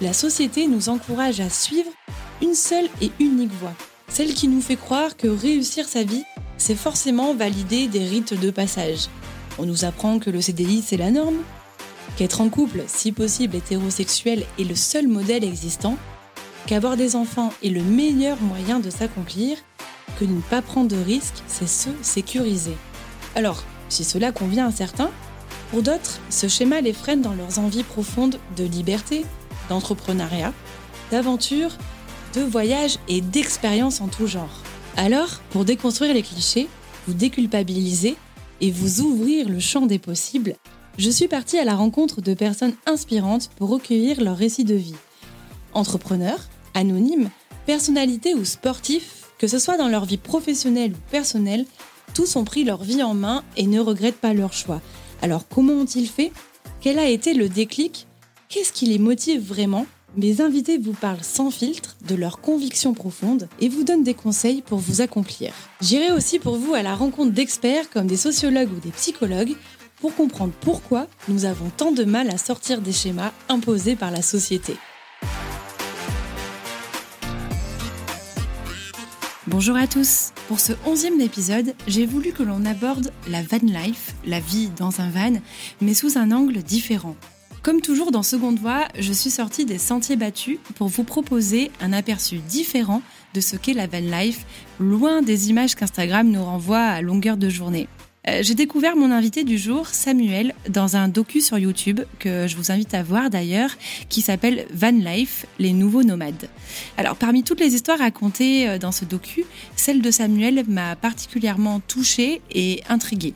la société nous encourage à suivre une seule et unique voie, celle qui nous fait croire que réussir sa vie, c'est forcément valider des rites de passage. On nous apprend que le CDI, c'est la norme, qu'être en couple, si possible hétérosexuel, est le seul modèle existant, qu'avoir des enfants est le meilleur moyen de s'accomplir, que ne pas prendre de risques, c'est se sécuriser. Alors, si cela convient à certains, pour d'autres, ce schéma les freine dans leurs envies profondes de liberté, d'entrepreneuriat, d'aventure, de voyage et d'expérience en tout genre. Alors, pour déconstruire les clichés, vous déculpabiliser et vous ouvrir le champ des possibles, je suis partie à la rencontre de personnes inspirantes pour recueillir leurs récits de vie. Entrepreneurs, anonymes, personnalités ou sportifs, que ce soit dans leur vie professionnelle ou personnelle, tous ont pris leur vie en main et ne regrettent pas leur choix. Alors comment ont-ils fait? Quel a été le déclic? Qu'est-ce qui les motive vraiment? Mes invités vous parlent sans filtre de leurs convictions profondes et vous donnent des conseils pour vous accomplir. J'irai aussi pour vous à la rencontre d'experts comme des sociologues ou des psychologues pour comprendre pourquoi nous avons tant de mal à sortir des schémas imposés par la société. Bonjour à tous. Pour ce onzième épisode, j'ai voulu que l'on aborde la van life, la vie dans un van, mais sous un angle différent. Comme toujours dans Seconde Voix, je suis sortie des sentiers battus pour vous proposer un aperçu différent de ce qu'est la van life, loin des images qu'Instagram nous renvoie à longueur de journée. Euh, j'ai découvert mon invité du jour, Samuel, dans un docu sur YouTube que je vous invite à voir d'ailleurs, qui s'appelle Van Life, les nouveaux nomades. Alors parmi toutes les histoires racontées euh, dans ce docu, celle de Samuel m'a particulièrement touchée et intriguée.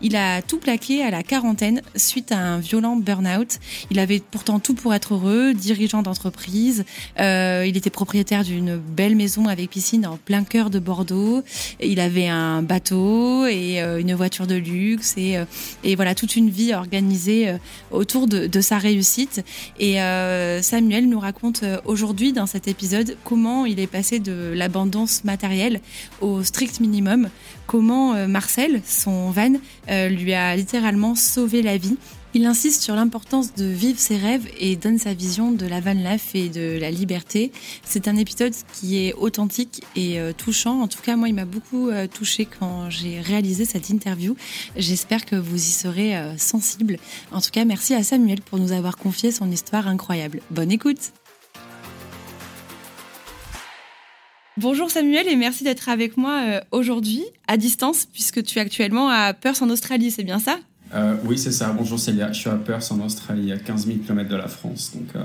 Il a tout plaqué à la quarantaine suite à un violent burn-out. Il avait pourtant tout pour être heureux, dirigeant d'entreprise. Euh, il était propriétaire d'une belle maison avec piscine en plein cœur de Bordeaux. Il avait un bateau et euh, une voiture de luxe et, euh, et voilà toute une vie organisée autour de, de, sa réussite. Et Samuel nous raconte aujourd'hui dans cet épisode comment il est passé de l'abondance matérielle au strict minimum comment euh, Marcel, son van, euh, lui a littéralement sauvé la vie. Il insiste sur l'importance de vivre ses rêves et donne sa vision de la van life et de la liberté. C'est un épisode qui est authentique et euh, touchant. En tout cas, moi, il m'a beaucoup touché quand j'ai réalisé cette interview. J'espère que vous y serez sensible. En tout cas, merci à Samuel pour nous avoir confié son histoire incroyable. Bonne écoute! Bonjour Samuel et merci d'être avec moi euh, aujourd'hui à distance puisque tu es actuellement à Perth en Australie, c'est bien ça? Euh, Oui, c'est ça. Bonjour Célia, je suis à Perth en Australie, à 15 000 km de la France. Donc, euh,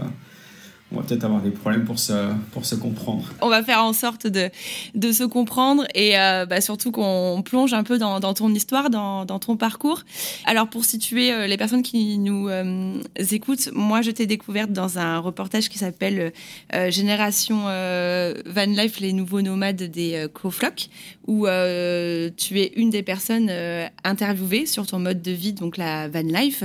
on va peut-être avoir des problèmes pour se, pour se comprendre. On va faire en sorte de, de se comprendre et euh, bah, surtout qu'on plonge un peu dans, ton histoire, dans, ton parcours. Alors pour situer euh, les personnes qui nous euh, écoutent, moi je t'ai découverte dans un reportage qui s'appelle Génération Van Life, les nouveaux nomades des Coflocs, où tu es une des personnes interviewées sur ton mode de vie, donc la Van Life.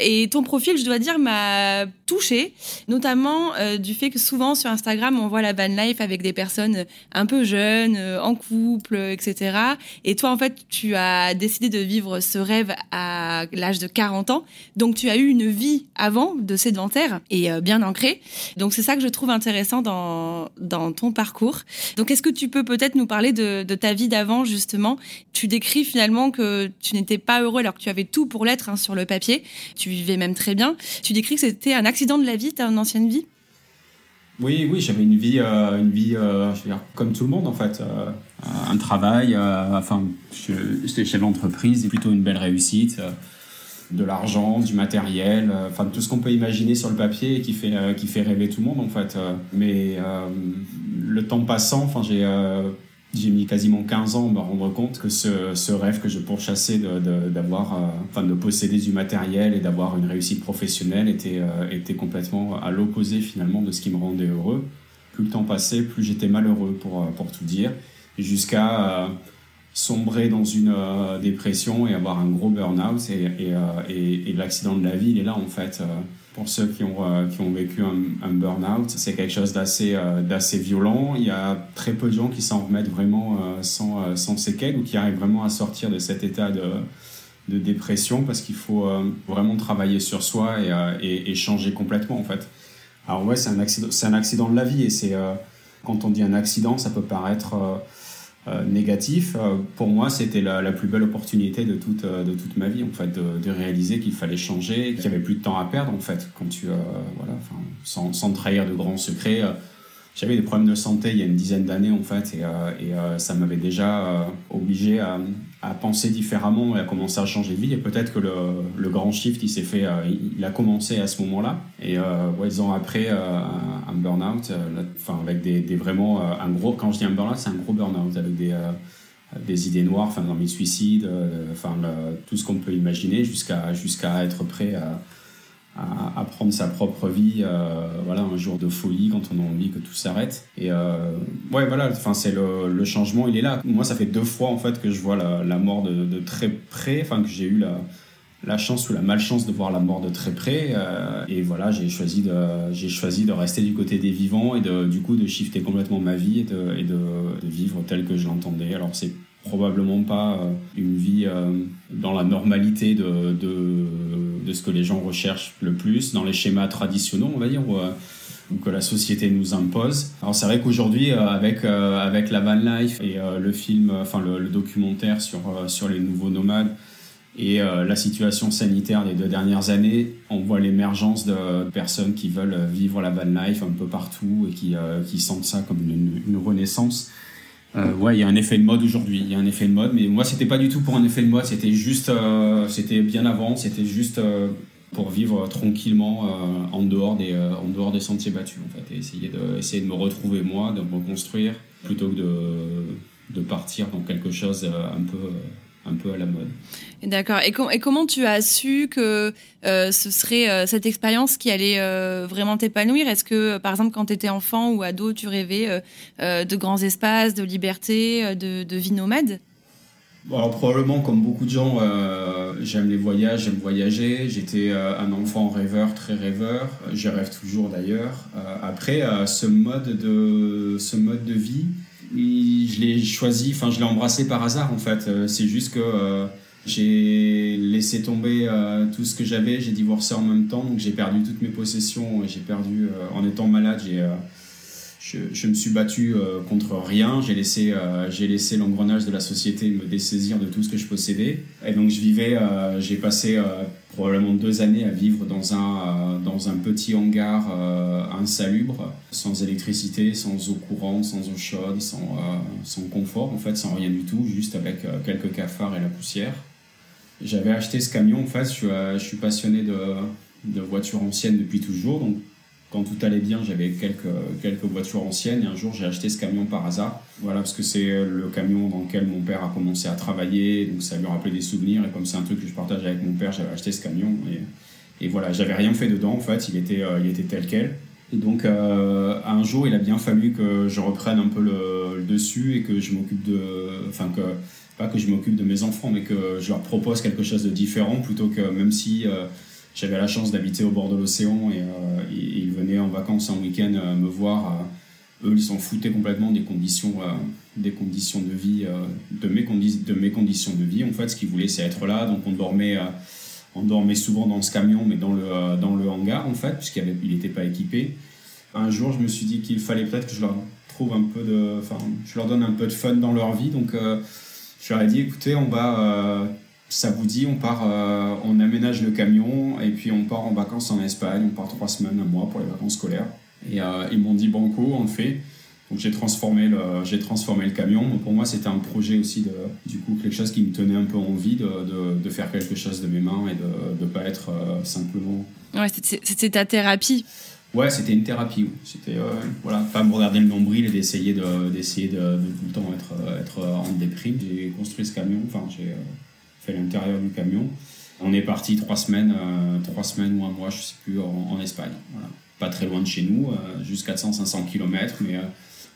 Et ton profil, je dois dire, m'a touchée, notamment euh, du fait que souvent sur Instagram, on voit la van life avec des personnes un peu jeunes, euh, en couple, etc. Et toi, en fait, tu as décidé de vivre ce rêve à l'âge de 40 ans. Donc, tu as eu une vie avant de sédentaire et euh, bien ancrée. Donc, c'est ça que je trouve intéressant dans, ton parcours. Donc, est-ce que tu peux peut-être nous parler de, de ta vie d'avant, justement? Tu décris finalement que tu n'étais pas heureux alors que tu avais tout pour l'être hein, sur le papier. Tu vivais même très bien. Tu décris que c'était un accident de la vie, ta ancienne vie? Oui, oui, j'avais une vie, euh, une vie euh, je veux dire, comme tout le monde en fait. Euh, un travail, enfin, j'étais chef d'entreprise, plutôt une belle réussite, de l'argent, du matériel, enfin tout ce qu'on peut imaginer sur le papier et qui fait, qui fait rêver tout le monde en fait. mais le temps passant, enfin j'ai j'ai mis quasiment 15 ans à me rendre compte que ce, ce rêve que je pourchassais d'avoir, de, enfin de posséder du matériel et d'avoir une réussite professionnelle était, était complètement à l'opposé finalement de ce qui me rendait heureux. Plus le temps passait, plus j'étais malheureux pour, pour tout dire, jusqu'à sombrer dans une euh, dépression et avoir un gros burn-out. Et, euh, et, et l'accident de la vie, il est là en fait. Euh, pour ceux qui ont, qui ont vécu un, burn-out, c'est quelque chose d'assez d'assez violent. Il y a très peu de gens qui s'en remettent vraiment sans, sans séquelles ou qui arrivent vraiment à sortir de cet état de, de dépression parce qu'il faut vraiment travailler sur soi et, et, changer complètement en fait. Alors ouais, c'est un accident, un accident de la vie et c'est quand on dit un accident, ça peut paraître euh, négatif, euh, pour moi, c'était la, plus belle opportunité de toute, euh, de toute ma vie, en fait, de, réaliser qu'il fallait changer, qu'il n'y avait plus de temps à perdre, en fait, quand tu, voilà, sans, sans trahir de grands secrets. J'avais des problèmes de santé il y a une dizaine d'années en fait et, ça m'avait déjà obligé à, à, penser différemment et à commencer à changer de vie. Et peut-être que le, le, grand shift il s'est fait, il a commencé à ce moment-là. Et ouais, dix ans après un burn-out, enfin avec des, des, vraiment un gros, quand je dis un burn-out c'est un gros burn-out avec des des idées noires, enfin dans mes suicides, enfin tout ce qu'on peut imaginer jusqu'à jusqu'à être prêt à à, prendre sa propre vie, euh, voilà, un jour de folie quand on a envie que tout s'arrête. Et euh, ouais, voilà, enfin c'est le, changement, il est là. Moi, ça fait deux fois en fait que je vois la, mort de, très près, enfin que j'ai eu la, chance ou la malchance de voir la mort de très près. Euh, et voilà, j'ai choisi de, j'ai choisi de rester du côté des vivants et de, du coup de shifter complètement ma vie et de vivre tel que je l'entendais. Alors c'est probablement pas euh, une vie euh, dans la normalité de, de, ce que les gens recherchent le plus, dans les schémas traditionnels, on va dire, ou, euh, que la société nous impose. Alors c'est vrai qu'aujourd'hui, avec, avec la van life et le film, enfin le, documentaire sur, sur les nouveaux nomades, et la situation sanitaire des deux dernières années, on voit l'émergence de personnes qui veulent vivre la van life un peu partout et qui, qui sentent ça comme une, une renaissance. Euh, ouais, il y a un effet de mode aujourd'hui. Il y a un effet de mode, mais moi, c'était pas du tout pour un effet de mode. C'était juste, euh, c'était bien avant. C'était juste euh, pour vivre tranquillement en dehors des, en dehors des sentiers battus, en fait, et essayer de, essayer de me retrouver moi, de me reconstruire, plutôt que de, de partir dans quelque chose un peu un peu à la mode. D'accord. Et, com et, comment tu as su que euh, ce serait euh, cette expérience qui allait euh, vraiment t'épanouir? Est-ce que, par exemple, quand tu étais enfant ou ado, tu rêvais de grands espaces, de liberté, de, de vie nomade? Alors, probablement, comme beaucoup de gens, j'aime les voyages, j'aime voyager. J'étais un enfant rêveur, très rêveur. Je rêve toujours d'ailleurs. après, ce, mode de, ce mode de vie, je l'ai choisi, enfin je l'ai embrassé par hasard en fait. Euh, c'est juste que euh, j'ai laissé tomber euh, tout ce que j'avais, j'ai divorcé en même temps, donc j'ai perdu toutes mes possessions j'ai perdu, en étant malade, j'ai je, je, me suis battu contre rien. J'ai laissé, j'ai laissé l'engrenage de la société me dessaisir de tout ce que je possédais. Et donc je vivais, j'ai passé probablement deux années à vivre dans un, dans un petit hangar insalubre, sans électricité, sans eau courante, sans eau chaude, sans, sans confort, en fait, sans rien du tout, juste avec quelques cafards et la poussière. J'avais acheté ce camion, en fait, je je suis passionné de, de voitures anciennes depuis toujours, donc quand tout allait bien, j'avais quelques, quelques voitures anciennes et un jour j'ai acheté ce camion par hasard. Voilà, parce que c'est le camion dans lequel mon père a commencé à travailler, donc ça lui rappelait des souvenirs et comme c'est un truc que je partage avec mon père, j'avais acheté ce camion et, et voilà, j'avais rien fait dedans en fait, il était, euh, il était tel quel. Et donc euh, un jour, il a bien fallu que je reprenne un peu le, dessus et que je m'occupe de. Enfin, que. Pas que je m'occupe de mes enfants, mais que je leur propose quelque chose de différent plutôt que même si. Euh, j'avais la chance d'habiter au bord de l'océan et, euh, ils venaient en vacances en week-end euh, me voir. eux, ils s'en foutaient complètement des conditions, euh, des conditions de vie, de, mes de mes conditions de vie. En fait, ce qu'ils voulaient, c'est être là. Donc, on dormait, on dormait souvent dans ce camion, mais dans le, dans le hangar, en fait, puisqu'il n'était pas équipé. Un jour, je me suis dit qu'il fallait peut-être que je leur trouve un peu de, enfin, je leur donne un peu de fun dans leur vie. Donc, je leur ai dit, écoutez, on va ça vous dit, on part, euh, on aménage le camion et puis on part en vacances en Espagne, on part trois semaines, un mois pour les vacances scolaires. Et euh, ils m'ont dit banco, on le fait. Donc j'ai transformé le, j'ai transformé le camion. Pour moi c'était un projet aussi de, du coup quelque chose qui me tenait un peu envie de, de, de faire quelque chose de mes mains et de ne pas être euh, simplement. Ouais, c'était ta thérapie. Ouais, c'était une thérapie. C'était voilà, pas me regarder le nombril et d'essayer de, d'essayer de, tout le temps être, être en déprime. J'ai construit ce camion, enfin j'ai fait l'intérieur du camion. On est parti trois semaines, trois semaines ou un mois, je sais plus, en, Espagne. Pas très loin de chez nous, jusqu'à 400-500 km, mais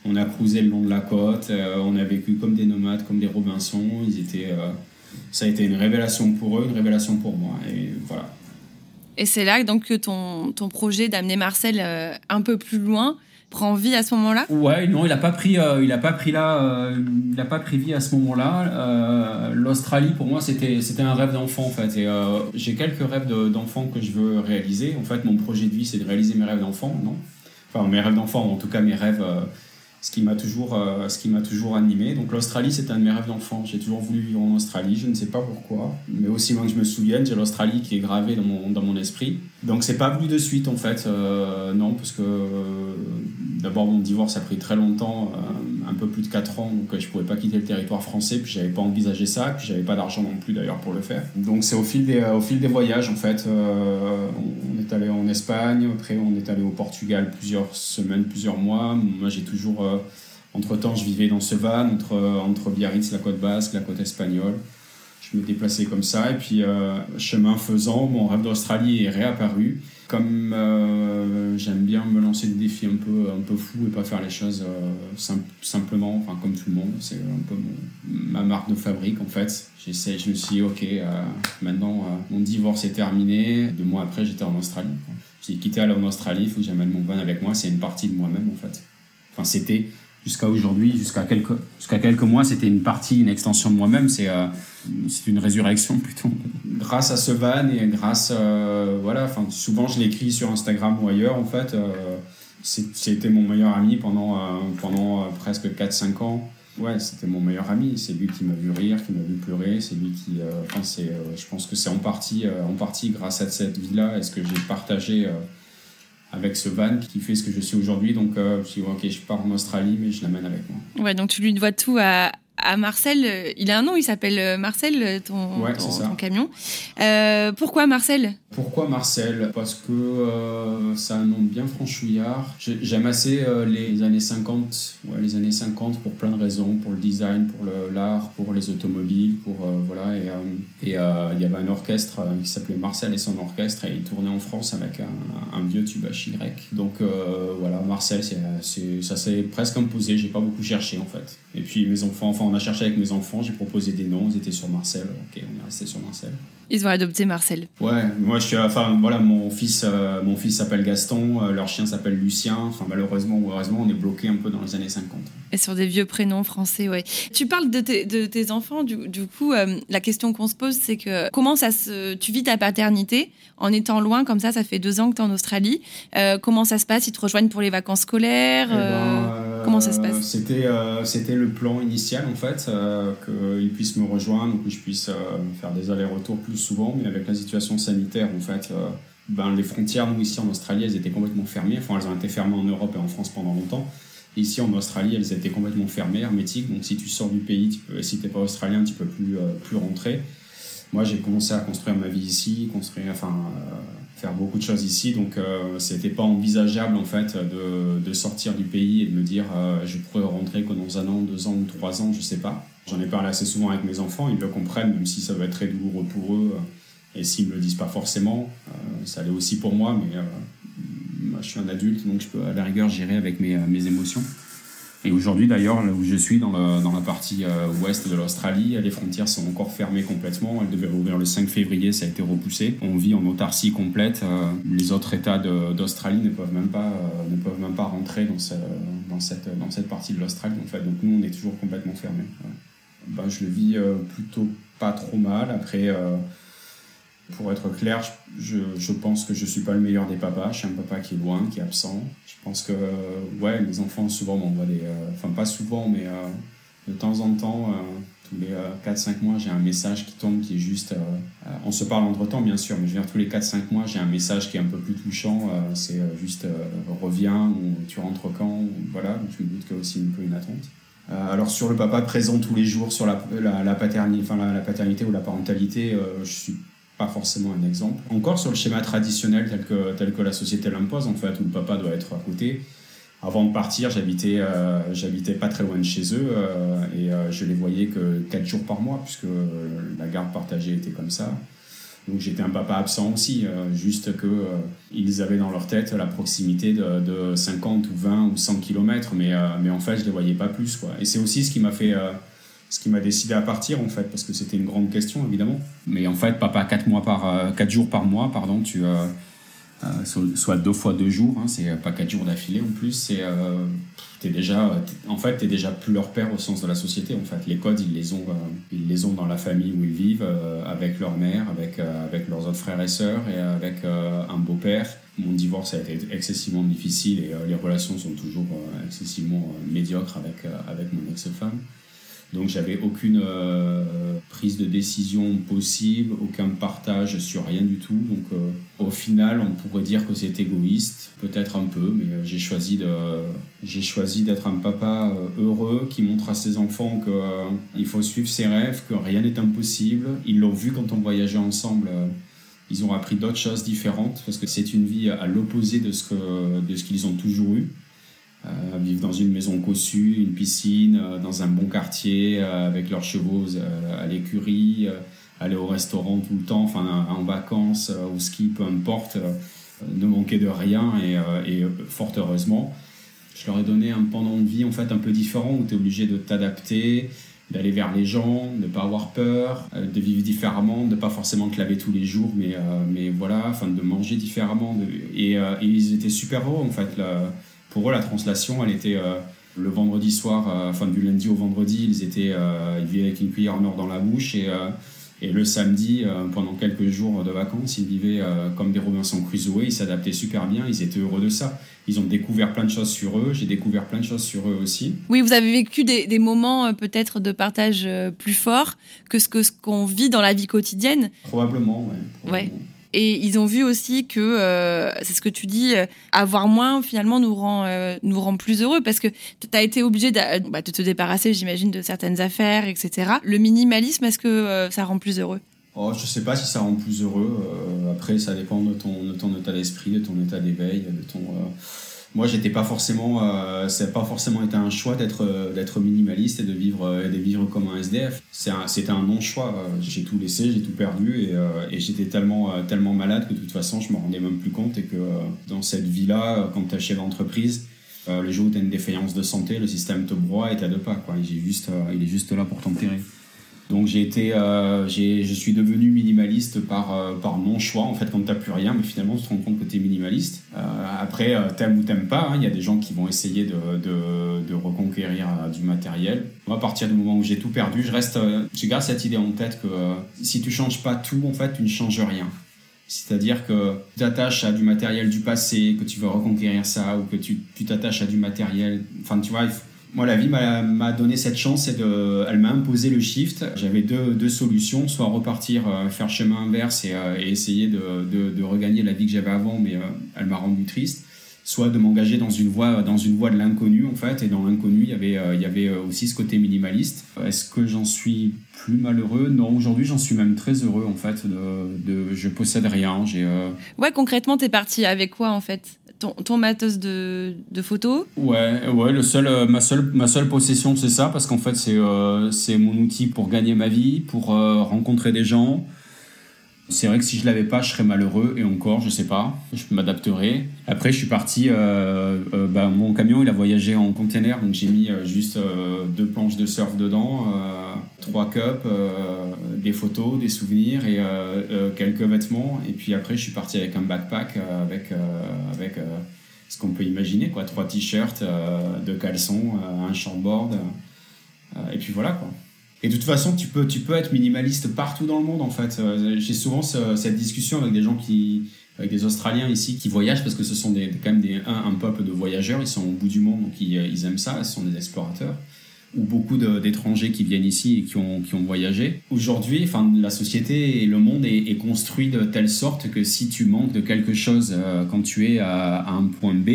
on a cruisé le long de la côte, euh, on a vécu comme des nomades, comme des Robinson. Ils étaient, euh, ça a été une révélation pour eux, une révélation pour moi. Et voilà. Et c'est là donc que ton, ton projet d'amener Marcel euh, un peu plus loin prend vie à ce moment-là? Ouais, non, il n'a pas pris, il a pas pris là, il a pas pris vie à ce moment-là. L'Australie pour moi c'était c'était un rêve d'enfant en fait. Et j'ai quelques rêves d'enfant que je veux réaliser. En fait, mon projet de vie c'est de réaliser mes rêves d'enfant, non? Enfin mes rêves d'enfant, en tout cas mes rêves ce qui m'a toujours, euh, ce qui m'a toujours animé. Donc l'Australie, c'était un de mes rêves d'enfant. J'ai toujours voulu vivre en Australie, je ne sais pas pourquoi, mais aussi loin que je me souvienne, j'ai l'Australie qui est gravée dans mon, dans mon esprit. Donc c'est pas venu de suite en fait, euh, non, parce que euh, d'abord mon divorce a pris très longtemps, un peu plus de 4 ans, donc je pouvais pas quitter le territoire français, puis j'avais pas envisagé ça, puis j'avais pas d'argent non plus d'ailleurs pour le faire. Donc c'est au fil des, au fil des voyages en fait, on est allé en Espagne, après on est allé au Portugal plusieurs semaines, plusieurs mois. Moi j'ai toujours euh, entre-temps, je vivais dans ce van entre, entre Biarritz, la côte basque, la côte espagnole. Je me déplaçais comme ça et puis euh, chemin faisant, mon rêve d'Australie est réapparu. Comme euh, j'aime bien me lancer des défis un peu, un peu fous et pas faire les choses simplement, enfin comme tout le monde, c'est un peu ma marque de fabrique en fait. Je me suis dit, ok, maintenant mon divorce est terminé. Deux mois après, j'étais en Australie. J'ai quitté aller en Australie, il faut que j'amène mon van avec moi, c'est une partie de moi-même en fait. Enfin, c'était jusqu'à aujourd'hui, jusqu'à quelques, jusqu'à quelques mois, c'était une partie, une extension de moi-même. C'est, euh, une résurrection plutôt. Grâce à ce van et grâce, euh, voilà, souvent je l'écris sur Instagram ou ailleurs, en fait. Euh, c'était mon meilleur ami pendant, pendant presque 4-5 ans. Ouais, c'était mon meilleur ami. C'est lui qui m'a vu rire, qui m'a vu pleurer. C'est lui qui. enfin, je pense que c'est en partie, en partie grâce à cette vie-là et ce que j'ai partagé avec ce van qui fait ce que je suis aujourd'hui. Donc, euh, je dis, ok, je pars en Australie, mais je l'amène avec moi. Ouais, donc tu lui dois tout à, à Marcel. Il a un nom, il s'appelle euh, Marcel, ton, ton, camion. Euh, pourquoi Marcel? Pourquoi Marcel? Parce que euh, c'est un nom bien franchouillard. J'aime assez les années 50, ouais, les années 50 pour plein de raisons, pour le design, pour l'art, pour les automobiles, pour voilà. Et il y avait un orchestre qui s'appelait Marcel et son orchestre et il tournait en France avec un, un vieux tube grec. Donc voilà, Marcel, ça s'est presque imposé. J'ai pas beaucoup cherché en fait. Et puis mes enfants, enfin on a cherché avec mes enfants, j'ai proposé des noms, ils étaient sur Marcel. Ok, on est resté sur Marcel. Ils ont adopté Marcel. Ouais, moi je suis, enfin voilà, mon fils, euh, mon fils s'appelle Gaston, euh, leur chien s'appelle Lucien. Enfin malheureusement ou heureusement, on est bloqué un peu dans les années 50. Et sur des vieux prénoms français, ouais. Tu parles de, de tes enfants, du, du coup, euh, la question qu'on se pose, c'est que comment ça se, tu vis ta paternité en étant loin comme ça Ça fait deux ans que tu es en Australie. comment ça se passe? Ils te rejoignent pour les vacances scolaires eh ben, Comment ça se passe? C'était c'était le plan initial en fait, qu'ils puissent me rejoindre, que je puisse faire des allers-retours plus souvent, mais avec la situation sanitaire, en fait, euh, ben, les frontières, nous, ici en Australie, elles étaient complètement fermées. Enfin, elles ont été fermées en Europe et en France pendant longtemps. ici, en Australie, elles étaient complètement fermées, hermétiques. Donc, si tu sors du pays, si tu n'es pas australien, tu peux plus, euh, plus rentrer. Moi, j'ai commencé à construire ma vie ici, construire, enfin, euh, faire beaucoup de choses ici. Donc, ce n'était pas envisageable, en fait, de, de, sortir du pays et de me dire, je pourrais rentrer que dans un an, deux ans ou trois ans, je sais pas. J'en ai parlé assez souvent avec mes enfants, ils le comprennent, même si ça va être très douloureux pour eux. Et s'ils me le disent pas forcément, euh, ça l'est aussi pour moi, mais euh, je suis un adulte, donc je peux à la rigueur gérer avec mes, euh, mes émotions. Et aujourd'hui, d'ailleurs, là où je suis, dans, dans la partie ouest de l'Australie, les frontières sont encore fermées complètement. Elles devaient rouvrir le 5 février, ça a été repoussé. On vit en autarcie complète. les autres États d'Australie ne peuvent même pas ne peuvent même pas rentrer dans, dans, cette, dans cette partie de l'Australie. En fait. Donc nous, on est toujours complètement fermés. Ben, je le vis plutôt pas trop mal. Après pour être clair, je, pense que je suis pas le meilleur des papas. Je suis un papa qui est loin, qui est absent. Je pense que, ouais, mes enfants souvent m'envoient des. Euh, enfin, pas souvent, mais euh, de temps en temps, euh, tous les 4-5 mois, j'ai un message qui tombe qui est juste. on se parle entre temps, bien sûr, mais je veux dire, tous les 4-5 mois, j'ai un message qui est un peu plus touchant. c'est juste reviens ou tu rentres quand. voilà, donc je me doute qu'il y a aussi un peu une attente. alors sur le papa présent tous les jours sur la, paternité, enfin, la, paternité ou la parentalité, je suis pas forcément un exemple. Encore sur le schéma traditionnel tel que, tel que la société l'impose, en fait, où le papa doit être à côté. Avant de partir, j'habitais euh, j'habitais pas très loin de chez eux euh, et euh, je les voyais que 4 jours par mois, puisque la garde partagée était comme ça. Donc j'étais un papa absent aussi, juste que ils avaient dans leur tête la proximité de, de, 50 ou 20 ou 100 km, mais, mais en fait je les voyais pas plus. Quoi. Et c'est aussi ce qui m'a fait ce qui m'a décidé à partir en fait parce que c'était une grande question évidemment mais en fait papa 4 mois par 4 jours par mois pardon tu euh, soit deux fois deux jours, hein, c'est pas quatre jours d'affilée en plus. C'est euh, es déjà, en fait, t'es déjà plus leur père au sens de la société. En fait, les codes, ils les ont, euh, ils les ont dans la famille où ils vivent, avec leur mère, avec avec leurs autres frères et sœurs, et avec un beau-père. Mon divorce a été excessivement difficile et les relations sont toujours excessivement médiocres avec avec mon ex-femme. Donc j'avais aucune euh, prise de décision possible, aucun partage sur rien du tout. Donc euh, au final, on pourrait dire que c'est égoïste, peut-être un peu, mais euh, j'ai choisi de j'ai choisi d'être un papa heureux qui montre à ses enfants que il faut suivre ses rêves, que rien n'est impossible. Ils l'ont vu quand on voyageait ensemble. ils ont appris d'autres choses différentes parce que c'est une vie à l'opposé de ce que de ce qu'ils ont toujours eu. Euh, vivre dans une maison cossue, une piscine, euh, dans un bon quartier, euh, avec leurs chevaux à l'écurie, aller au restaurant tout le temps, enfin en vacances, au ski, peu importe, ne manquer de rien et, et, fort heureusement. Je leur ai donné un pendant de vie en fait un peu différent où tu es obligé de t'adapter, d'aller vers les gens, de ne pas avoir peur, de vivre différemment, de pas forcément te laver tous les jours, mais, mais voilà, enfin de manger différemment. et, et, ils étaient super heureux en fait. Là, pour eux, la translation, elle était euh, le vendredi soir, euh, enfin du lundi au vendredi, ils étaient, euh, ils vivaient avec une cuillère en or dans la bouche et et le samedi, pendant quelques jours de vacances, ils vivaient comme des Robinson Crusoe, ils s'adaptaient super bien, ils étaient heureux de ça. Ils ont découvert plein de choses sur eux, j'ai découvert plein de choses sur eux aussi. Oui, vous avez vécu des, des moments peut-être de partage plus forts que ce que ce qu'on vit dans la vie quotidienne Probablement, oui. Ouais. Et ils ont vu aussi que, euh, c'est ce que tu dis, euh, avoir moins finalement nous rend, euh, nous rend plus heureux parce que tu as été obligé de, bah, de te débarrasser, j'imagine, de certaines affaires, etc. Le minimalisme, est-ce que ça rend plus heureux? Oh, je sais pas si ça rend plus heureux. après, ça dépend de ton, de ton état d'esprit, de ton état d'éveil, de ton moi j'étais pas forcément euh, ça n'a pas forcément été un choix d'être euh, d'être minimaliste et de vivre euh, de vivre comme un SDF c'était un non choix j'ai tout laissé j'ai tout perdu et, et j'étais tellement tellement malade que de toute façon je me rendais même plus compte et que dans cette vie là quand tu es chef d'entreprise le jour où tu as une défaillance de santé le système te broie et t'as deux pas il est juste il est juste là pour t'enterrer donc j'ai été, euh, je suis devenu minimaliste par, euh, par non choix. En fait, quand t'as plus rien, mais finalement tu te rends compte que tu es minimaliste. Euh, après, t'aimes ou t'aimes pas. Hein. Il y a des gens qui vont essayer de, de, de reconquérir du matériel. Moi, à partir du moment où j'ai tout perdu, je reste, je garde cette idée en tête que si tu changes pas tout, en fait, tu ne changes rien. C'est-à-dire que tu t'attaches à du matériel du passé, que tu veux reconquérir ça, ou que tu t'attaches à du matériel. Enfin, tu vois, moi, la vie m'a donné cette chance, et de, elle m'a imposé le shift. J'avais deux, deux, solutions, soit repartir, euh, faire chemin inverse et, euh, et essayer de, de, de, regagner la vie que j'avais avant, mais euh, elle m'a rendu triste, soit de m'engager dans une voie, dans une voie de l'inconnu en fait. Et dans l'inconnu, il y avait, il y avait aussi ce côté minimaliste. Est-ce que j'en suis plus malheureux? Non, aujourd'hui, j'en suis même très heureux en fait. De, de je possède rien. J'ai. Ouais, concrètement, t'es parti avec quoi en fait? Ton, matos de, de photos Ouais, ouais le seul, euh, ma, seule, ma seule possession, c'est ça, parce qu'en fait, c'est euh, mon outil pour gagner ma vie, pour euh, rencontrer des gens, c'est vrai que si je l'avais pas, je serais malheureux et encore, je sais pas, je m'adapterai. Après, je suis parti. Euh, euh, bah, mon camion, il a voyagé en container, donc j'ai mis euh, juste deux planches de surf dedans, trois cups, des photos, des souvenirs et quelques vêtements. Et puis après, je suis parti avec un backpack avec avec ce qu'on peut imaginer, quoi, trois t-shirts, deux caleçons, un shortboard. et puis voilà, quoi. Et de toute façon, tu peux, tu peux être minimaliste partout dans le monde, en fait. Euh, j'ai souvent cette discussion avec des gens qui, avec des Australiens ici, qui voyagent parce que ce sont des, quand même des, un, peuple de voyageurs. Ils sont au bout du monde, donc ils, ils aiment ça. Ce sont des explorateurs. Ou beaucoup d'étrangers qui viennent ici et qui ont, qui ont voyagé. Aujourd'hui, enfin, la société et le monde est, construit de telle sorte que si tu manques de quelque chose euh, quand tu es à, à un point B,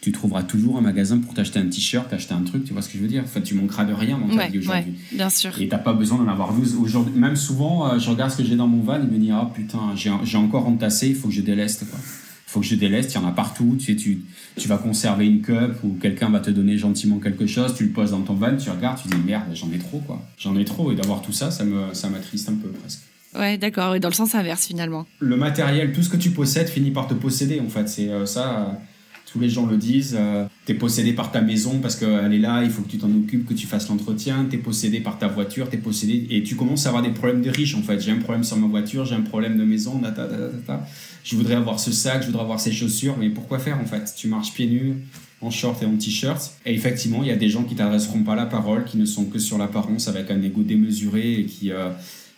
tu trouveras toujours un magasin pour t'acheter un t-shirt, t'acheter un truc, tu vois ce que je veux dire Enfin, tu manqueras de rien dans ta vie aujourd'hui. bien sûr. Et t'as pas besoin d'en avoir 12. Aujourd'hui, même souvent, euh, je regarde ce que j'ai dans mon van et me dis, ah putain, j'ai encore entassé, il faut que je déleste. Il faut que je déleste, il y en a partout. Tu, sais, tu, tu vas conserver une cup ou quelqu'un va te donner gentiment quelque chose, tu le poses dans ton van, tu regardes, tu dis, merde, j'en ai trop, quoi. J'en ai trop. Et d'avoir tout ça, ça m'attriste ça un peu presque. Ouais, d'accord, et dans le sens inverse finalement. Le matériel, tout ce que tu possèdes finit par te posséder en fait. C'est euh, ça tous les gens le disent, euh, tu es possédé par ta maison parce qu'elle est là, il faut que tu t'en occupes, que tu fasses l'entretien, tu es possédé par ta voiture, tu es possédé et tu commences à avoir des problèmes de riches en fait. J'ai un problème sur ma voiture, j'ai un problème de maison, je voudrais avoir ce sac, je voudrais avoir ces chaussures, mais pourquoi faire en fait? Tu marches pieds nus, en short et en t-shirt. Et effectivement, il y a des gens qui t'adresseront pas la parole, qui ne sont que sur l'apparence avec un ego démesuré et qui... Euh,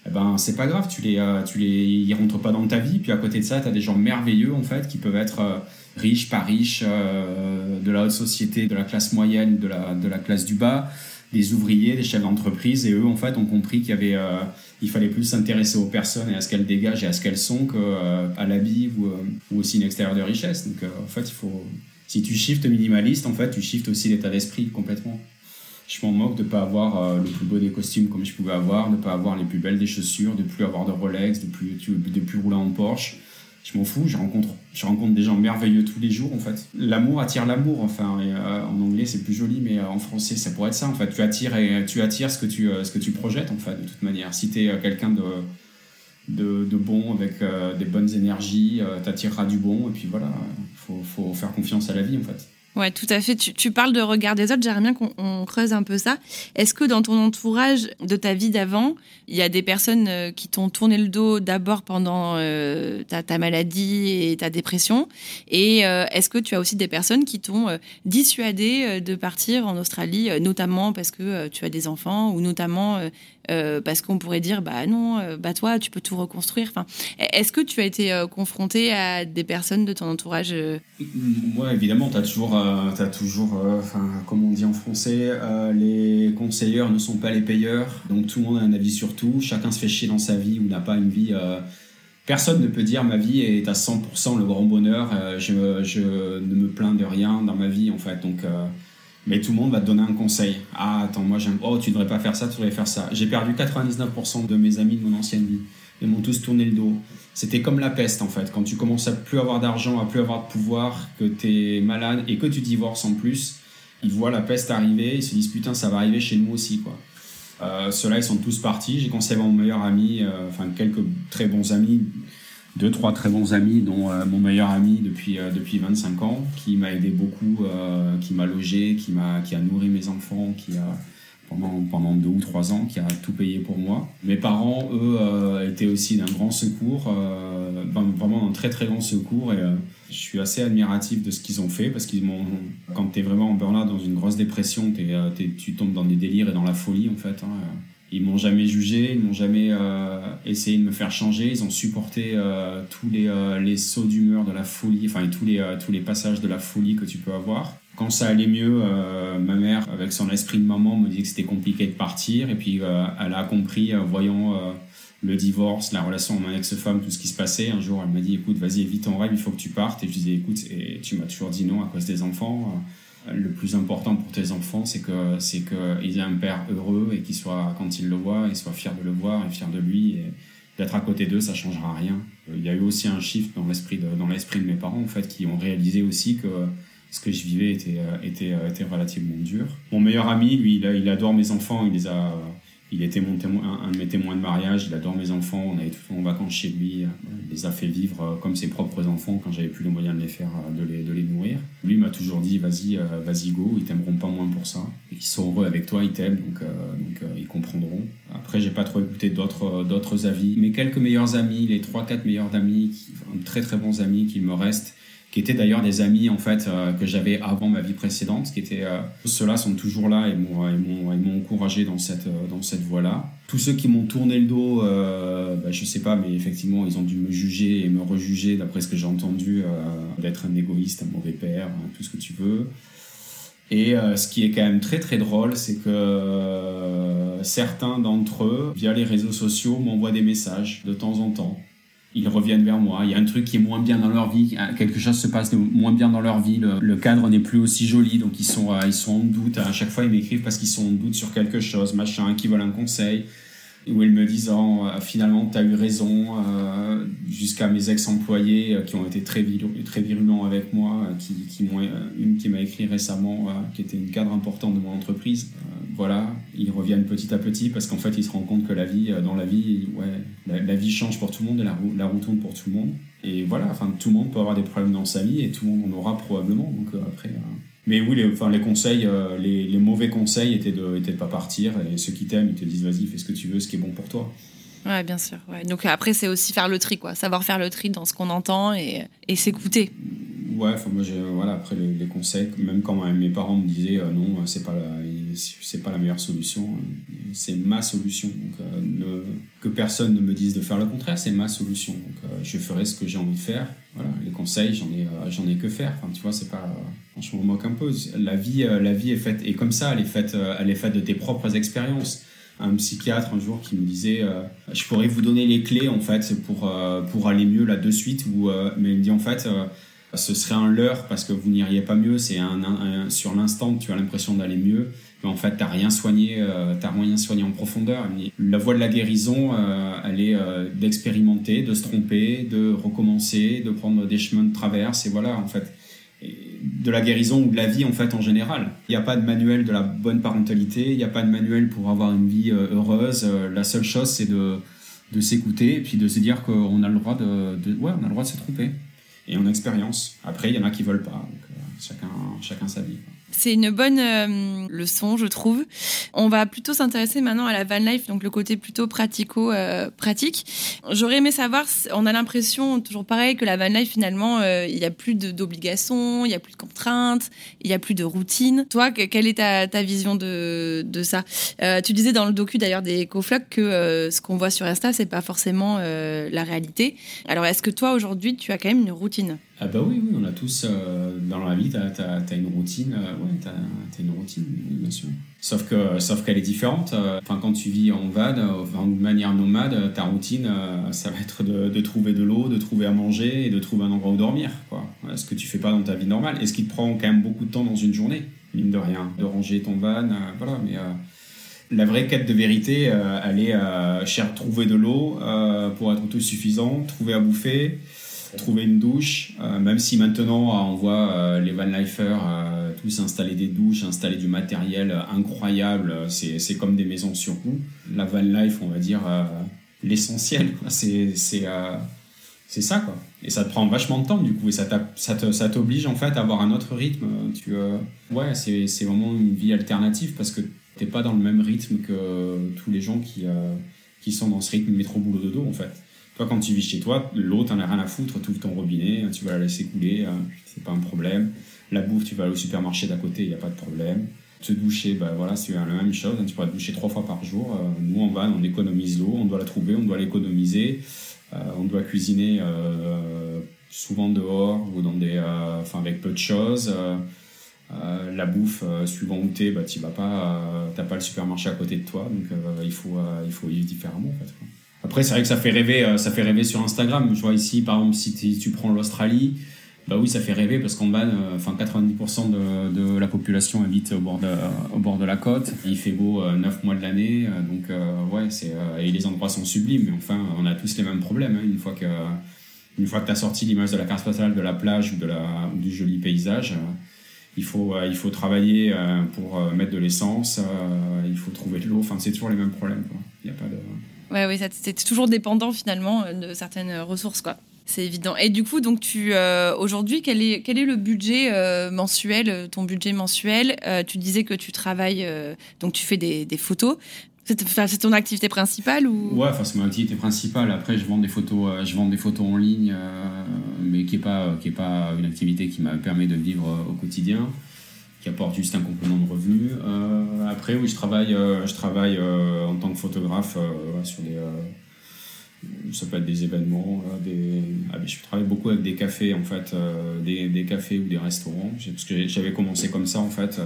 eh ben c'est pas grave, tu les, euh, tu les, ils rentrent pas dans ta vie. Puis à côté de ça, tu as des gens merveilleux en fait qui peuvent être riches, pas riches, euh, de la haute société, de la classe moyenne, de la, de la classe du bas, des ouvriers, des chefs d'entreprise, et eux, en fait, ont compris qu'il y avait, euh, il fallait plus s'intéresser aux personnes et à ce qu'elles dégagent et à ce qu'elles sont qu'à euh, l'habit ou, ou aussi une extérieur de richesse. Donc, en fait, il faut, si tu shiftes minimaliste, en fait, tu shiftes aussi l'état d'esprit complètement. Je m'en moque de ne pas avoir le plus beau des costumes comme je pouvais avoir, de ne pas avoir les plus belles des chaussures, de plus avoir de Rolex, de plus, de plus rouler en Porsche je m'en fous, je rencontre, je rencontre des gens merveilleux tous les jours en fait. L'amour attire l'amour, enfin euh, en anglais c'est plus joli, mais euh, en français ça pourrait être ça en fait. Tu attires, tu attires ce, que tu, euh, ce que tu projettes en fait de toute manière. Si tu es quelqu'un de, de, bon, avec des bonnes énergies, tu attireras du bon et puis voilà, il faut, faut faire confiance à la vie en fait. Ouais, tout à fait. Tu, parles de regard des autres. J'aimerais bien qu'on creuse un peu ça. Est-ce que dans ton entourage de ta vie d'avant, il y a des personnes euh, qui t'ont tourné le dos d'abord pendant euh, ta, maladie et ta dépression? Et euh, est-ce que tu as aussi des personnes qui t'ont dissuadé de partir en Australie, notamment parce que tu as des enfants ou notamment euh, parce qu'on pourrait dire bah non, euh, bah toi tu peux tout reconstruire. Enfin, est-ce que tu as été euh, confronté à des personnes de ton entourage Moi, évidemment, tu as toujours, toujours comme on dit en français, les conseilleurs ne sont pas les payeurs. Donc tout le monde a un avis sur tout. Chacun se fait chier dans sa vie ou n'a pas une vie. Personne ne peut dire ma vie est à 100% le grand bonheur. Je, je, ne me plains de rien dans ma vie en fait. Donc mais tout le monde va te donner un conseil. Ah, attends, moi j'aime. Oh, tu devrais pas faire ça, tu devrais faire ça. J'ai perdu 99% de mes amis de mon ancienne vie. Ils m'ont tous tourné le dos. C'était comme la peste en fait. Quand tu commences à plus avoir d'argent, à plus avoir de pouvoir, que tu es malade et que tu divorces en plus, ils voient la peste arriver, ils se disent putain, ça va arriver chez nous aussi quoi. Euh, Ceux-là, ils sont tous partis. J'ai conservé mon meilleur ami, euh, enfin quelques très bons amis, deux, trois très bons amis, dont euh, mon meilleur ami depuis, euh, depuis 25 ans, qui m'a aidé beaucoup, euh, qui m'a logé, qui, m'a, qui a nourri mes enfants, qui a, pendant, pendant deux ou trois ans, qui a tout payé pour moi. Mes parents, eux, étaient aussi d'un grand secours, vraiment d'un très très grand secours, et je suis assez admiratif de ce qu'ils ont fait, parce qu'ils m'ont, quand tu es vraiment en burn-out, dans une grosse dépression, tu tombes dans des délires et dans la folie, en fait. Hein, ils m'ont jamais jugé, ils m'ont jamais euh, essayé de me faire changer. Ils ont supporté euh, tous les, euh, les sauts d'humeur de la folie, enfin tous les, passages de la folie que tu peux avoir. Quand ça allait mieux, ma mère, avec son esprit de maman, me disait que c'était compliqué de partir. Et puis elle a compris, voyant le divorce, la relation avec mon ex-femme, tout ce qui se passait. Un jour, elle m'a dit, écoute, vas-y, évite ton rêve, il faut que tu partes. Et je disais, écoute, et tu m'as toujours dit non à cause des enfants le plus important pour tes enfants, c'est que c'est qu'ils aient un père heureux et qu'il soit, quand il le voit, il soit fier de le voir et fier de lui. Et d'être à côté d'eux, ça changera rien. Il y a eu aussi un shift dans l'esprit de, dans l'esprit de mes parents, en fait, qui ont réalisé aussi que ce que je vivais était, était, était relativement dur. Mon meilleur ami, lui, il, il adore mes enfants, il les a il était mon témoin, un de mes témoins de mariage, il adore mes enfants, on le temps en vacances chez lui, il les a fait vivre euh, comme ses propres enfants quand j'avais plus les moyens de les faire, euh, de les, de les nourrir. Lui m'a toujours dit vas-y, euh, vas-y go, ils t'aimeront pas moins pour ça. Ils sont heureux avec toi, ils t'aiment, donc, donc ils comprendront. Après, j'ai pas trop écouté d'autres, d'autres avis. Mes quelques meilleurs amis, les 3-4 meilleurs amis, très très bons amis qui me restent, qui étaient d'ailleurs des amis en fait euh, que j'avais avant ma vie précédente, qui étaient euh, ceux-là sont toujours là et m'ont encouragé dans cette euh, dans cette voie-là. Tous ceux qui m'ont tourné le dos, bah, je sais pas, mais effectivement ils ont dû me juger et me rejuger d'après ce que j'ai entendu d'être un égoïste, un mauvais père, hein, tout ce que tu veux. Et ce qui est quand même très très drôle, c'est que certains d'entre eux, via les réseaux sociaux, m'envoient des messages de temps en temps ils reviennent vers moi. Il y a un truc qui est moins bien dans leur vie, quelque chose se passe moins bien dans leur vie, le, cadre n'est plus aussi joli, donc ils sont, ils sont en doute. À chaque fois, ils m'écrivent parce qu'ils sont en doute sur quelque chose, machin, qui veulent un conseil où ils me disent oh, finalement tu as eu raison euh, jusqu'à mes ex-employés euh, qui ont été très, très virulents avec moi euh, qui, qui une qui m'a écrit récemment qui était une cadre importante de mon entreprise. Voilà ils reviennent petit à petit parce qu'en fait ils se rendent compte que la vie dans la vie ouais la, vie change pour tout le monde et la, la roue tourne pour tout le monde. Et voilà enfin tout le monde peut avoir des problèmes dans sa vie et tout le monde en aura probablement. Donc après mais oui, les, enfin, les conseils, euh, les, les, mauvais conseils étaient de ne pas partir. Et ceux qui t'aiment, ils te disent vas-y, fais ce que tu veux, ce qui est bon pour toi. Ouais, bien sûr. Ouais. Donc après, c'est aussi faire le tri, quoi. Savoir faire le tri dans ce qu'on entend et, et s'écouter. Ouais, enfin, moi, voilà, après les, conseils, même quand mes parents me disaient euh, non, c'est pas, c'est pas la meilleure solution, c'est ma solution. Donc, euh, ne, que personne ne me dise de faire le contraire, c'est ma solution. Donc, je ferai ce que j'ai envie de faire. Voilà, les conseils, j'en ai, j'en ai que faire. Enfin, tu vois, c'est pas je me moque un peu. La vie, euh, la vie est faite, et comme ça, elle est faite, euh, elle est faite de tes propres expériences. Un psychiatre un jour qui me disait, euh, je pourrais vous donner les clés en fait pour pour aller mieux là de suite. Mais il me dit en fait, ce serait un leurre parce que vous n'iriez pas mieux. C'est un, sur l'instant tu as l'impression d'aller mieux, mais en fait t'as rien soigné, t'as rien soigné en profondeur. La voie de la guérison, elle est d'expérimenter, de se tromper, de recommencer, de prendre des chemins de traverse et voilà en fait de la guérison ou de la vie en fait en général. Il n'y a pas de manuel de la bonne parentalité, il n'y a pas de manuel pour avoir une vie euh, heureuse. Euh, la seule chose c'est de, de s'écouter et puis de se dire qu'on a le droit de, ouais, on a le droit de se tromper et on expérience. Après il y en a qui veulent pas, euh, chacun chacun sa vie. C'est une bonne euh, leçon, je trouve. On va plutôt s'intéresser maintenant à la van life, donc le côté plutôt pratico-pratique. Euh, J'aurais aimé savoir, on a l'impression, toujours pareil, que la van life, finalement, euh, il n'y a plus d'obligations, il n'y a plus de contraintes, il n'y a plus de routine. Toi, quelle est ta, ta vision de, de ça? Tu disais dans le docu, d'ailleurs, des EcoFlock, que ce qu'on voit sur Insta, c'est pas forcément la réalité. Alors, est-ce que toi, aujourd'hui, tu as quand même une routine? Ah bah oui, oui, on a tous, euh, dans la vie, tu as, une routine, euh, ouais, tu as, une routine, bien sûr. Sauf que sauf qu'elle est différente. Euh, enfin, quand tu vis en van, de manière nomade, ta routine, ça va être de, trouver de l'eau, de trouver à manger et de trouver un endroit où dormir. Quoi. Ce que tu fais pas dans ta vie normale et ce qui te prend quand même beaucoup de temps dans une journée, mine de rien, de ranger ton van, voilà. Mais la vraie quête de vérité, elle est à trouver de l'eau pour être autosuffisant, trouver à bouffer trouver une douche, euh, même si maintenant euh, on voit euh, les van lifers tous installer des douches, installer du matériel incroyable, c'est comme des maisons sur roue. La van life, on va dire l'essentiel, c'est c'est ça quoi. Et ça te prend vachement de temps du coup et ça t'oblige en fait à avoir un autre rythme. Tu ouais, c'est vraiment une vie alternative parce que t'es pas dans le même rythme que tous les gens qui qui sont dans ce rythme métro boulot dodo en fait quand tu vis chez toi, l'eau, t'en as rien à foutre, tu ouvres ton robinet, tu vas la laisser couler, hein, c'est pas un problème. La bouffe, tu vas aller au supermarché d'à côté, il n'y a pas de problème. Te doucher, bah voilà, c'est la même chose, hein, tu pourras te doucher trois fois par jour. Euh, nous, en van, on économise l'eau, on doit la trouver, on doit l'économiser, euh, on doit cuisiner euh, souvent dehors ou dans des, enfin avec peu de choses. la bouffe, suivant où t'es, bah, tu vas pas, t'as pas le supermarché à côté de toi, donc il, faut, il faut vivre différemment en fait. Après, c'est vrai que ça fait rêver, euh, ça fait rêver sur Instagram. Je vois ici, par exemple, si tu prends l'Australie, bah oui, ça fait rêver parce qu'en bas, euh, enfin 90% de, la population habite au bord de, la côte. Il fait beau 9 euh, mois de l'année, donc ouais, c'est et les endroits sont sublimes. Mais enfin, on a tous les mêmes problèmes. Hein, une fois que une fois que tu sorti l'image de la carte spatiale de la plage ou, de la, ou du joli paysage, il faut, il faut travailler pour mettre de l'essence, il faut trouver de l'eau. Enfin, c'est toujours les mêmes problèmes. Ouais, oui, c'est toujours dépendant finalement euh, de certaines ressources, quoi. C'est évident. Et du coup, donc tu euh, aujourd'hui, quel est quel est le budget euh, mensuel, ton budget mensuel? Tu disais que tu travailles, donc tu fais des, des photos. C'est ton activité principale ou? Ouais, enfin c'est mon activité principale. Après, je vends des photos, je vends des photos en ligne, mais qui est pas qui est pas une activité qui me permet de vivre au quotidien qui apporte juste un complément de revenu. Euh, après, oui, je travaille, euh, je travaille euh, en tant que photographe sur des. ça peut être des événements. des, ah, je travaille beaucoup avec des cafés, en fait, des, des, cafés ou des restaurants. Parce que j'avais commencé comme ça, en fait.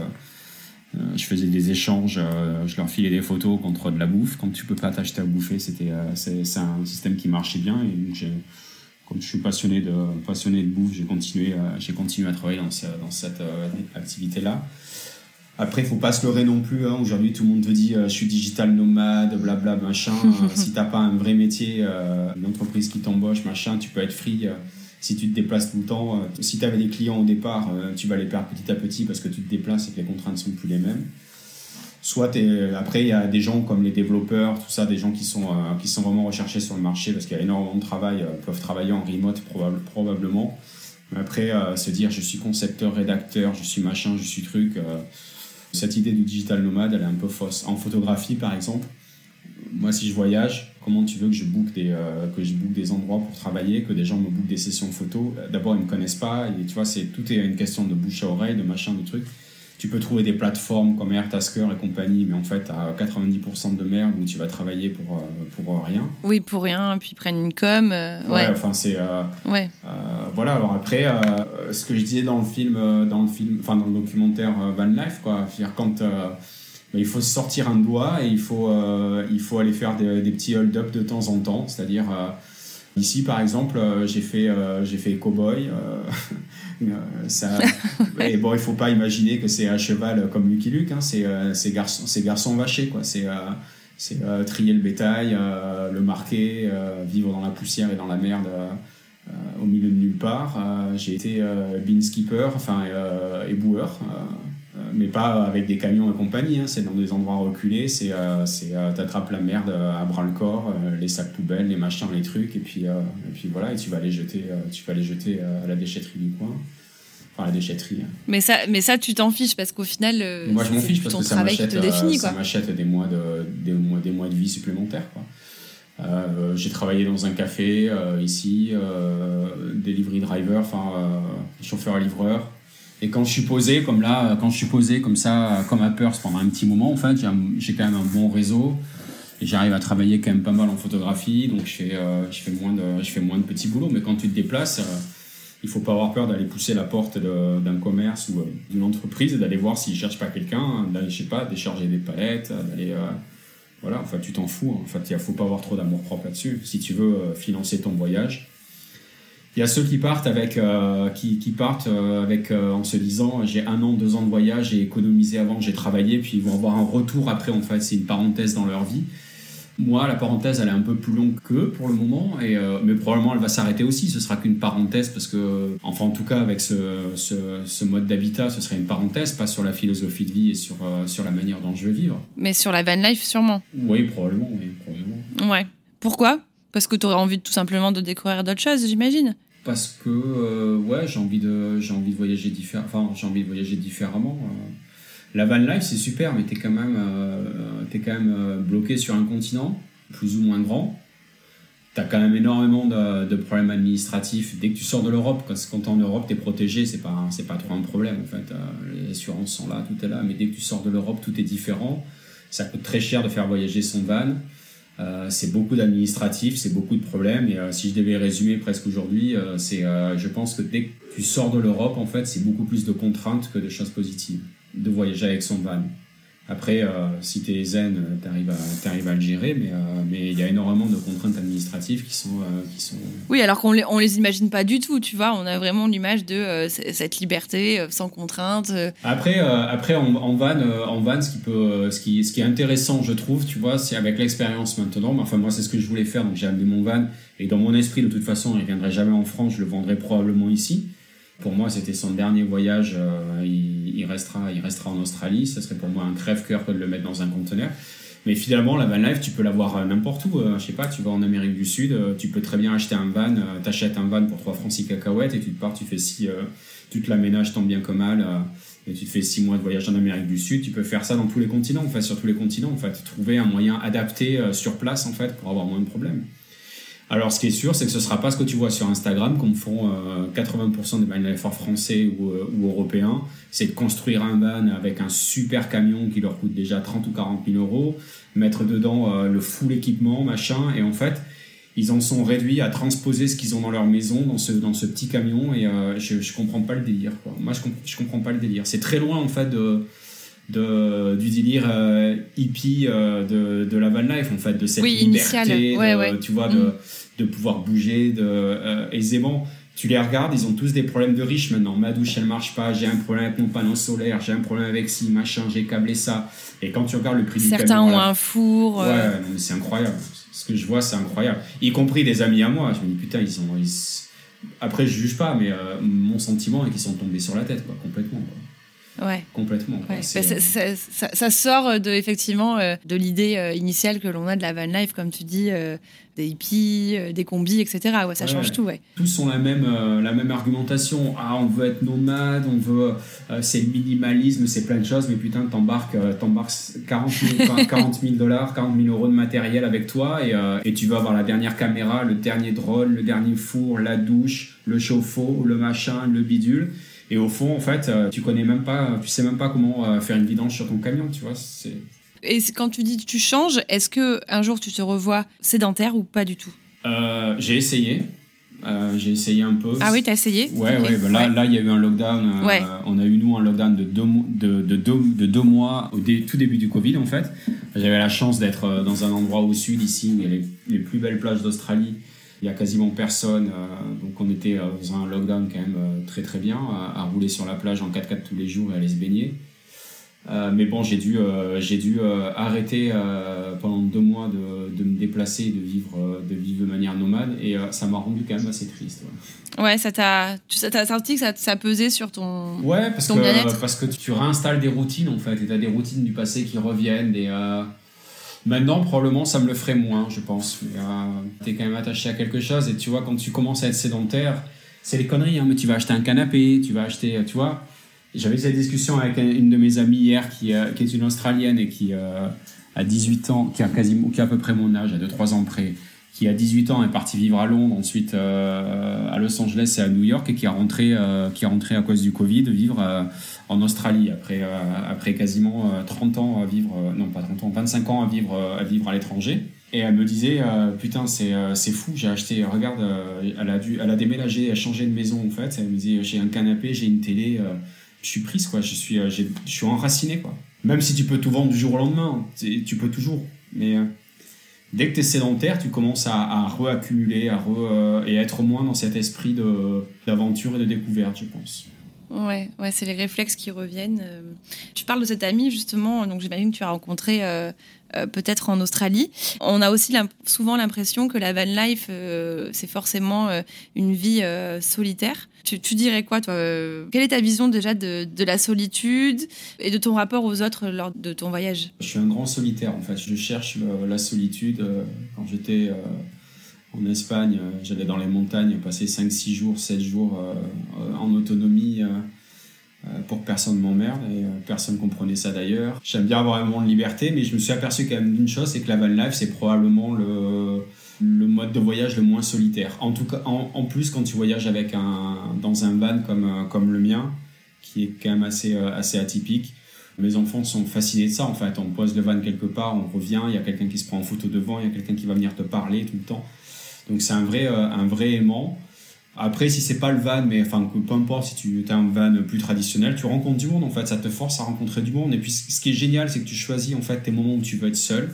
je faisais des échanges, je leur filais des photos contre de la bouffe. Quand tu peux pas t'acheter à bouffer, c'était c'est un système qui marchait bien. Et comme je suis passionné de passionné de bouffe, j'ai continué j'ai continué à travailler dans, dans cette activité là. Après, il faut pas se leurrer non plus. Hein. Aujourd'hui, tout le monde te dit euh, je suis digital nomade, blabla, machin. Euh, si t'as pas un vrai métier, euh, une entreprise qui t'embauche, machin, tu peux être free si tu te déplaces tout le temps. si tu avais des clients au départ, tu vas les perdre petit à petit parce que tu te déplaces et que les contraintes sont plus les mêmes. Soit après, il y a des gens comme les développeurs, tout ça, des gens qui sont, qui sont vraiment recherchés sur le marché parce qu'il y a énormément de travail, peuvent travailler en remote probablement. Mais après, se dire je suis concepteur, rédacteur, je suis machin, je suis truc cette idée du digital nomade, elle est un peu fausse. En photographie, par exemple, moi, si je voyage, comment tu veux que je book des, euh, que je des endroits pour travailler, que des gens me bookent des sessions photo? D'abord, ils me connaissent pas, et tu vois, c'est tout est une question de bouche à oreille, de machin, de trucs. Tu peux trouver des plateformes comme Airtasker et compagnie, mais en fait, à 90% de merde où tu vas travailler pour, euh, pour rien. Oui, pour rien, puis prennent une com. Euh, ouais. enfin, c'est. ouais. voilà, alors après, ce que je disais dans le film, dans le, film, enfin, dans le documentaire Van Life, quoi, dire quand il faut sortir un doigt et il faut, euh, il faut aller faire des, des petits hold-up de temps en temps. C'est-à-dire, euh, ici par exemple, euh, j'ai fait, j'ai fait cowboy. ça, et bon, il faut pas imaginer que c'est un cheval comme Lucky Luke, hein, c'est garçon, garçon vaché, quoi. C'est c'est trier le bétail, le marquer, vivre dans la poussière et dans la merde au milieu de nulle part. j'ai été bean skipper, enfin éboueur mais pas avec des camions et compagnie. Hein. C'est dans des endroits reculés. C'est, euh, euh, t'attrapes la merde à bras le corps, euh, les sacs poubelles, les machins, les trucs, et puis, et puis voilà, et tu vas les jeter, tu vas les jeter à la déchetterie du coin. Enfin, la déchetterie. Hein. Mais ça, mais ça, tu t'en fiches parce qu'au final, moi je m'en fiche parce que ça m'achète, des mois de des mois, des mois de vie supplémentaires. J'ai travaillé dans un café ici, delivery driver, enfin chauffeur livreur. Et quand je suis posé comme là, quand je suis posé comme ça, comme à Perth pendant un petit moment, en fait, j'ai quand même un bon réseau et j'arrive à travailler quand même pas mal en photographie, donc je fais, euh, je fais, moins, de, petits boulots. Mais quand tu te déplaces, euh, il faut pas avoir peur d'aller pousser la porte d'un commerce ou euh, d'une entreprise et d'aller voir s'ils cherchent pas quelqu'un, d'aller, je sais pas, décharger des palettes, d'aller. voilà, enfin, tu t'en fous. En fait, il faut pas avoir trop d'amour propre là-dessus. Si tu veux financer ton voyage, il y a ceux qui partent avec, euh, qui, qui, partent euh, avec, euh, en se disant j'ai un an, deux ans de voyage, j'ai économisé avant, j'ai travaillé, puis ils vont avoir un retour après. En fait, c'est une parenthèse dans leur vie. Moi, la parenthèse, elle est un peu plus longue qu'eux pour le moment, et, mais probablement elle va s'arrêter aussi. Ce sera qu'une parenthèse parce que, enfin, en tout cas, avec ce, ce, ce mode d'habitat, ce serait une parenthèse, pas sur la philosophie de vie et sur, sur la manière dont je veux vivre. Mais sur la van life, sûrement. Oui, probablement. Oui, probablement. Ouais. Pourquoi? Parce que tu aurais envie tout simplement de découvrir d'autres choses, j'imagine. Parce que euh, ouais j'ai envie de envie voyager différemment enfin envie de voyager différemment euh. la van life c'est super mais t'es quand même euh, es quand même bloqué sur un continent plus ou moins grand. T'as quand même énormément de, problèmes administratifs. Dès que tu sors de l'Europe parce que quand en Europe t'es protégé c'est pas c'est pas trop un problème en fait les assurances sont là tout est là mais dès que tu sors de l'Europe tout est différent. Ça coûte très cher de faire voyager son van euh, c'est beaucoup d'administratifs, c'est beaucoup de problèmes. Et euh, si je devais résumer presque aujourd'hui, euh, c'est, je pense que dès que tu sors de l'Europe, en fait, c'est beaucoup plus de contraintes que de choses positives de voyager avec son van. Après, euh, si tu es zen, euh, tu arrives, à, à le gérer, mais euh, mais il y a énormément de contraintes administratives qui sont, qui sont... Oui, alors qu'on les, on les imagine pas du tout, tu vois. On a vraiment l'image de cette liberté sans contraintes. Après, après en, en, van, en van ce, qui peut, ce, qui, ce qui est intéressant, je trouve, tu vois, c'est avec l'expérience maintenant. Mais enfin, moi, c'est ce que je voulais faire, donc j'ai amené mon van. Et dans mon esprit, de toute façon, il viendrait jamais en France, je le vendrais probablement ici. Pour moi, c'était son dernier voyage. Euh, il, restera, il restera en Australie. Ce serait pour moi un crève-cœur que de le mettre dans un conteneur. Mais finalement, la van life, tu peux l'avoir euh, n'importe où. Euh, je sais pas, tu vas en Amérique du Sud, tu peux très bien acheter un van. T'achètes un van pour 3 francs 6 cacahuètes et tu te pars, tu fais tu te l'aménages tant bien que mal. et tu te fais 6 mois de voyage en Amérique du Sud. Tu peux faire ça dans tous les continents, sur tous les continents. En fait, trouver un moyen adapté sur place, en fait, pour avoir moins de problèmes. Alors, ce qui est sûr, c'est que ce ne sera pas ce que tu vois sur Instagram, comme font 80% des van français ou, euh, ou, européens. C'est de construire un van avec un super camion qui leur coûte déjà 30 ou 40 000 euros, mettre dedans euh, le full équipement, machin, et en fait, ils en sont réduits à transposer ce qu'ils ont dans leur maison dans ce, dans ce petit camion, et euh, je ne comprends pas le délire. Moi, je, ne comprends pas le délire. C'est très loin, en fait, de de, du délire euh, hippie euh, de, de la van life, en fait, de cette liberté, tu vois, de, mm. de pouvoir bouger de, aisément. Tu les regardes, ils ont tous des problèmes de riches maintenant. Ma douche, elle marche pas, j'ai un problème avec mon panneau solaire, j'ai un problème avec ci, machin, j'ai câblé ça. Et quand tu regardes le prix Certains du Certains ont un four. Ouais, c'est incroyable. Ce que je vois, c'est incroyable. Y compris des amis à moi. Je me dis, putain, ils sont. Après, je juge pas, mais mon sentiment est qu'ils sont tombés sur la tête, quoi, complètement. Ouais. Complètement. Ouais. Bah, ça, ça, ça, sort de, effectivement euh, de l'idée euh, initiale que l'on a de la van life, comme tu dis, euh, des hippies, des combis, etc. Ouais, ça change tout. Ouais. Tous ont la même, la même argumentation. Ah, on veut être nomade, on veut. c'est le minimalisme, c'est plein de choses, mais putain, t'embarques, t'embarques 40 000 dollars, 40 000 euros de matériel avec toi et, et tu veux avoir la dernière caméra, le dernier drone, le dernier four, la douche, le chauffe-eau, le machin, le bidule. Et au fond, en fait, euh, tu connais même pas, tu sais même pas comment euh, faire une vidange sur ton camion, tu vois. C'est... Et quand tu dis que tu changes, est-ce que un jour tu te revois sédentaire ou pas du tout? Euh, J'ai essayé. j'ai essayé un peu. Ah oui, t'as essayé? Ouais, ouais, bah là, là, il y a eu un lockdown. on a eu, nous, un lockdown de deux, de, de deux, de deux mois au tout début du Covid, en fait. J'avais la chance d'être dans un endroit au sud, ici, où il y a les, les plus belles plages d'Australie il y a quasiment personne. Euh, donc on était euh, dans un lockdown quand même euh, très très bien, à, rouler sur la plage en 4x4 tous les jours et aller se baigner. mais bon, j'ai dû, j'ai dû arrêter pendant deux mois de, de, me déplacer, de vivre, de vivre de manière nomade, et ça m'a rendu quand même assez triste. Ouais, ça t'a, ça senti que ça, ça pesait sur ton, ouais, parce que, parce que tu réinstalles des routines en fait, et tu as des routines du passé qui reviennent, des, Maintenant, probablement, ça me le ferait moins, je pense. Euh, tu es quand même attaché à quelque chose et tu vois, quand tu commences à être sédentaire, c'est les conneries, hein, mais tu vas acheter un canapé, tu vas acheter, tu vois. J'avais cette discussion avec une de mes amies hier qui, euh, qui est une Australienne et qui euh, a 18 ans, qui a, quasiment, qui a à peu près mon âge, à 2-3 ans près, qui a 18 ans est parti vivre à Londres, ensuite à Los Angeles et à New York et qui est rentré, qui est rentré à cause du Covid vivre en Australie après, euh, après quasiment 30 euh, ans à vivre, euh, non pas 30 ans, 25 ans à vivre à, vivre à l'étranger. Et elle me disait, putain, c'est fou, j'ai acheté, regarde, elle, a dû, elle a déménagé, elle a changé de maison en fait. Elle me disait, j'ai un canapé, j'ai une télé, je suis prise, quoi, je suis, je suis enraciné, quoi. Même si tu peux tout vendre du jour au lendemain, tu peux toujours. Mais dès que tu es sédentaire, tu commences à, à reaccumuler à et être moins dans cet esprit d'aventure et de découverte, je pense. Ouais, ouais c'est les réflexes qui reviennent. Euh. Tu parles de cette amie justement, donc j'imagine que tu as rencontré euh, euh, peut-être en Australie. On a aussi souvent l'impression que la van life, c'est forcément une vie solitaire. Tu, dirais quoi, toi Quelle est ta vision déjà de, de, la solitude et de ton rapport aux autres lors de ton voyage? Je suis un grand solitaire en fait. Je cherche la solitude quand j'étais en Espagne, euh, j'allais dans les montagnes passer 5, 6 jours, 7 jours euh, euh, en autonomie pour que personne m'emmerde et personne comprenait ça d'ailleurs. J'aime bien avoir un moment de liberté, mais je me suis aperçu quand même d'une chose, c'est que la van life, c'est probablement le, le mode de voyage le moins solitaire. En tout cas, en, plus, quand tu voyages avec un, dans un van comme, comme le mien, qui est quand même assez, assez atypique, mes enfants sont fascinés de ça en fait. On pose le van quelque part, on revient, il y a quelqu'un qui se prend en photo devant, il y a quelqu'un qui va venir te parler tout le temps. Donc c'est un vrai, euh, un vrai aimant. Après, si c'est pas le van, mais enfin, peu importe, si tu as un van plus traditionnel, tu rencontres du monde en fait, ça te force à rencontrer du monde. Et puis ce qui est génial, c'est que tu choisis en fait tes moments où tu veux être seul,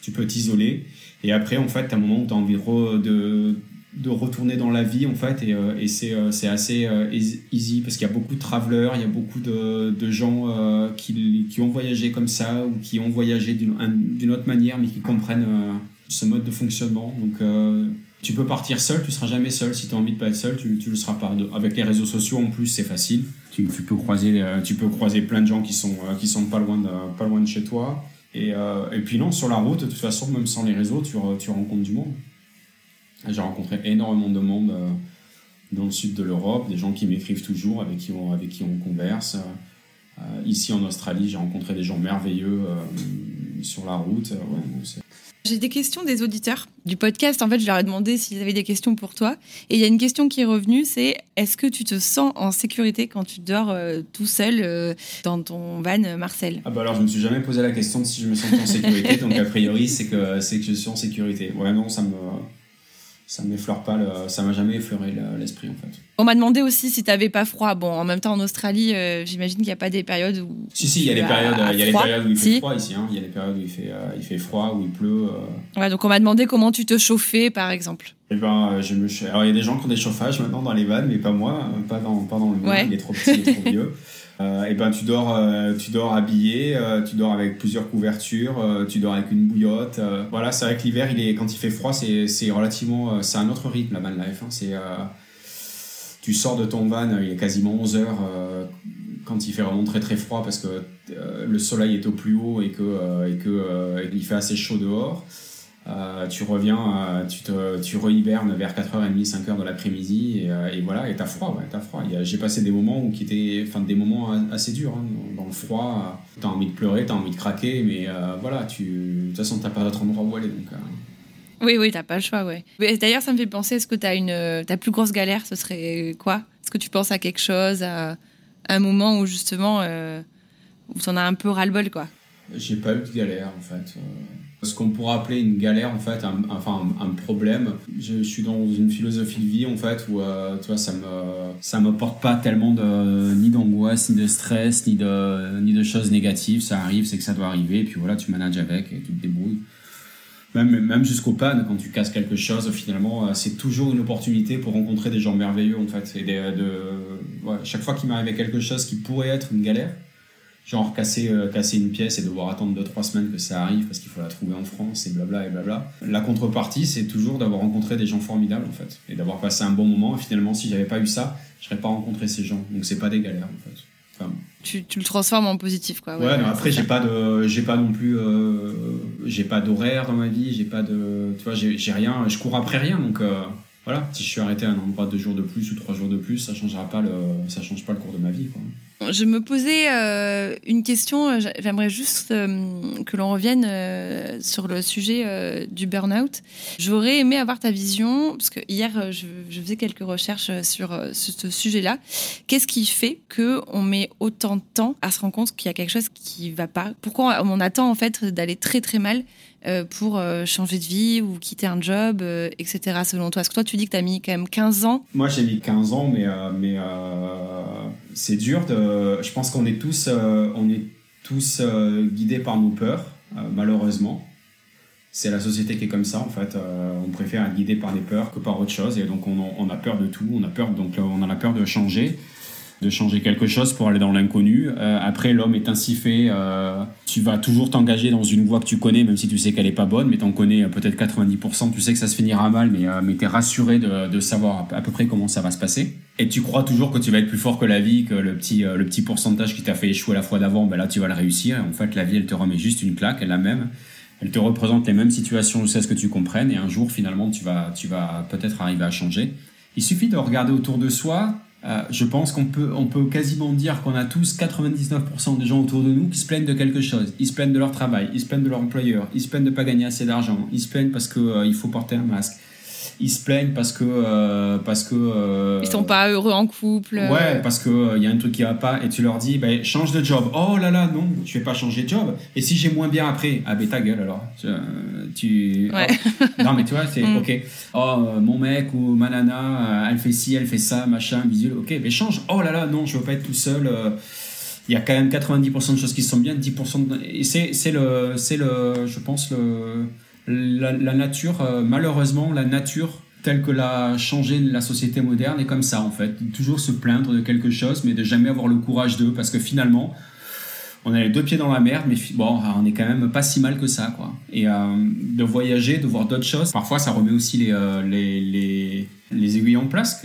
tu peux t'isoler. Et après, en fait, tu as un moment où tu as envie de, de, retourner dans la vie en fait. Et, euh, et c'est, euh, assez easy parce qu'il y a beaucoup de travelers, il y a beaucoup de, de gens qui, qui ont voyagé comme ça ou qui ont voyagé d'une, d'une autre manière mais qui comprennent ce mode de fonctionnement. Donc tu peux partir seul, tu seras jamais seul. Si tu as envie de pas être seul, tu, tu le seras pas. Avec les réseaux sociaux en plus, c'est facile. Tu, peux croiser, euh, tu peux croiser plein de gens qui sont, euh, qui sont pas, loin de, pas loin de chez toi. Et, euh, et puis non, sur la route, de toute façon, même sans les réseaux, tu, rencontres du monde. J'ai rencontré énormément de monde dans le sud de l'Europe, des gens qui m'écrivent toujours, avec qui on, avec qui on converse. ici en Australie, j'ai rencontré des gens merveilleux sur la route. J'ai des questions des auditeurs du podcast. En fait, je leur ai demandé s'ils avaient des questions pour toi. Et il y a une question qui est revenue, c'est est-ce que tu te sens en sécurité quand tu dors euh, tout seul euh, dans ton van euh, Marcel? Ah bah alors je me suis jamais posé la question de si je me sens en sécurité. donc a priori c'est que c'est que je suis en sécurité. Ouais non ça me ça m'effleure pas, ça m'a jamais effleuré l'esprit en fait. On m'a demandé aussi si t'avais pas froid. Bon, en même temps, en Australie, euh, j'imagine qu'il n'y a pas des périodes où. Si, si, il y a des périodes, il y a les périodes où il fait froid ici. Hein. Il y a des périodes où il fait, il fait froid, où il pleut. Ouais, donc on m'a demandé comment tu te chauffais, par exemple. Eh ben, je me... Alors, il y a des gens qui ont des chauffages maintenant dans les vannes, mais pas moi, pas dans, pas dans le mien. Il est trop petit, il est trop vieux. Euh, et ben tu dors, euh, tu dors habillé, euh, tu dors avec plusieurs couvertures, tu dors avec une bouillotte. voilà, c'est vrai que l'hiver, il est quand il fait froid, c'est, c'est relativement, c'est un autre rythme la van life. Hein. c'est, tu sors de ton van, il est quasiment 11 heures quand il fait vraiment très très froid parce que le soleil est au plus haut et que et que il fait assez chaud dehors. Euh, tu reviens, euh, tu, te, tu rehibernes vers 4h30, 5h de l'après-midi et, euh, et, voilà, et t'as froid, ouais, t'as froid. J'ai passé des moments où qui étaient, enfin, des moments assez durs, hein, dans, le froid. T'as envie de pleurer, t'as envie de craquer, mais voilà, tu, de toute façon, t'as pas d'autre endroit où aller. Donc, Oui, oui, t'as pas le choix, ouais. D'ailleurs, ça me fait penser, est-ce que t'as une, ta plus grosse galère, ce serait quoi? Est-ce que tu penses à quelque chose, à, un moment où justement, où t'en as un peu ras-le-bol, quoi? J'ai pas eu de galère, en fait ce qu'on pourrait appeler une galère en fait, un, enfin un, problème. Je, suis dans une philosophie de vie en fait où euh, tu vois, ça me ça me porte pas tellement de ni d'angoisse ni de stress ni de ni de choses négatives. Ça arrive, c'est que ça doit arriver, et puis voilà, tu manages avec et tu te débrouilles. Même, même jusqu'au panne, quand tu casses quelque chose, finalement, euh, c'est toujours une opportunité pour rencontrer des gens merveilleux en fait. Et de, chaque fois qu'il m'arrivait quelque chose qui pourrait être une galère, genre casser, euh, casser une pièce et devoir attendre 2-3 semaines que ça arrive parce qu'il faut la trouver en France et blabla et blabla. La contrepartie, c'est toujours d'avoir rencontré des gens formidables en fait et d'avoir passé un bon moment. Et finalement, si j'avais pas eu ça, je n'aurais pas rencontré ces gens. Donc c'est pas des galères en fait. Enfin, tu, tu, le transformes en positif quoi. Ouais, mais après j'ai pas de j'ai pas non plus euh, j'ai pas d'horaire dans ma vie, j'ai pas de tu vois j'ai rien, je cours après rien donc euh, voilà, si je suis arrêté à un endroit deux jours de plus ou trois jours de plus, ça changera pas le, ça change pas le cours de ma vie. Je me posais euh, une question. Euh, j'aimerais juste euh, que l'on revienne sur le sujet du burn-out. J'aurais aimé avoir ta vision parce que hier je, je faisais quelques recherches sur, ce sujet-là. Qu'est-ce qui fait que on met autant de temps à se rendre compte qu'il y a quelque chose qui va pas? Pourquoi on attend en fait d'aller très très mal pour euh, changer de vie ou quitter un job, euh, etc. selon toi Est-ce que toi, tu dis que tu as mis quand même 15 ans? Moi, j'ai mis 15 ans, mais, mais c'est dur. Je pense qu'on est tous, on est tous guidés par nos peurs, malheureusement. C'est la société qui est comme ça, en fait. on préfère être guidé par des peurs que par autre chose. Et donc, on, on a peur de tout. On a peur, donc, on a la peur de changer de changer quelque chose pour aller dans l'inconnu. Euh, après, l'homme est ainsi fait. Euh, tu vas toujours t'engager dans une voie que tu connais, même si tu sais qu'elle est pas bonne, mais tu en connais euh, peut-être 90%. Tu sais que ça se finira mal, mais, mais tu es rassuré de, de, savoir à peu près comment ça va se passer. Et tu crois toujours que tu vas être plus fort que la vie, que le petit, le petit pourcentage qui t'a fait échouer la fois d'avant, ben là, tu vas le réussir. En fait, la vie, elle te remet juste une claque, elle la même. Elle te représente les mêmes situations jusqu'à ce que tu comprennes. Et un jour, finalement, tu vas, tu vas peut-être arriver à changer. Il suffit de regarder autour de soi, euh, je pense qu'on peut, on peut quasiment dire qu'on a tous 99% des gens autour de nous qui se plaignent de quelque chose. Ils se plaignent de leur travail, ils se plaignent de leur employeur, ils se plaignent de ne pas gagner assez d'argent, ils se plaignent parce qu'il euh, faut porter un masque, ils se plaignent parce que euh, parce que euh, ils sont pas heureux en couple. Ouais, parce que il euh, y a un truc qui va pas et tu leur dis ben change de job. Oh là là non, je vais pas changer de job. Et si j'ai moins bien après, ah ben ta gueule alors. Tu ouais. Oh. non mais tu vois c'est mm. ok. Oh mon mec ou ma nana, elle fait ci, elle fait ça, machin, visuel. Ok, mais change. Oh là là non, je veux pas être tout seul. il y a quand même 90% de choses qui sont bien, 10% de... et c'est c'est le c'est le je pense le la, nature, euh, malheureusement, la nature telle que l'a changé la société moderne est comme ça en fait. Toujours se plaindre de quelque chose, mais de jamais avoir le courage d'eux, parce que finalement, on a les deux pieds dans la mer, mais bon, on est quand même pas si mal que ça, quoi. Et euh, de voyager, de voir d'autres choses, parfois ça remet aussi les, euh, les, les, aiguilles en place.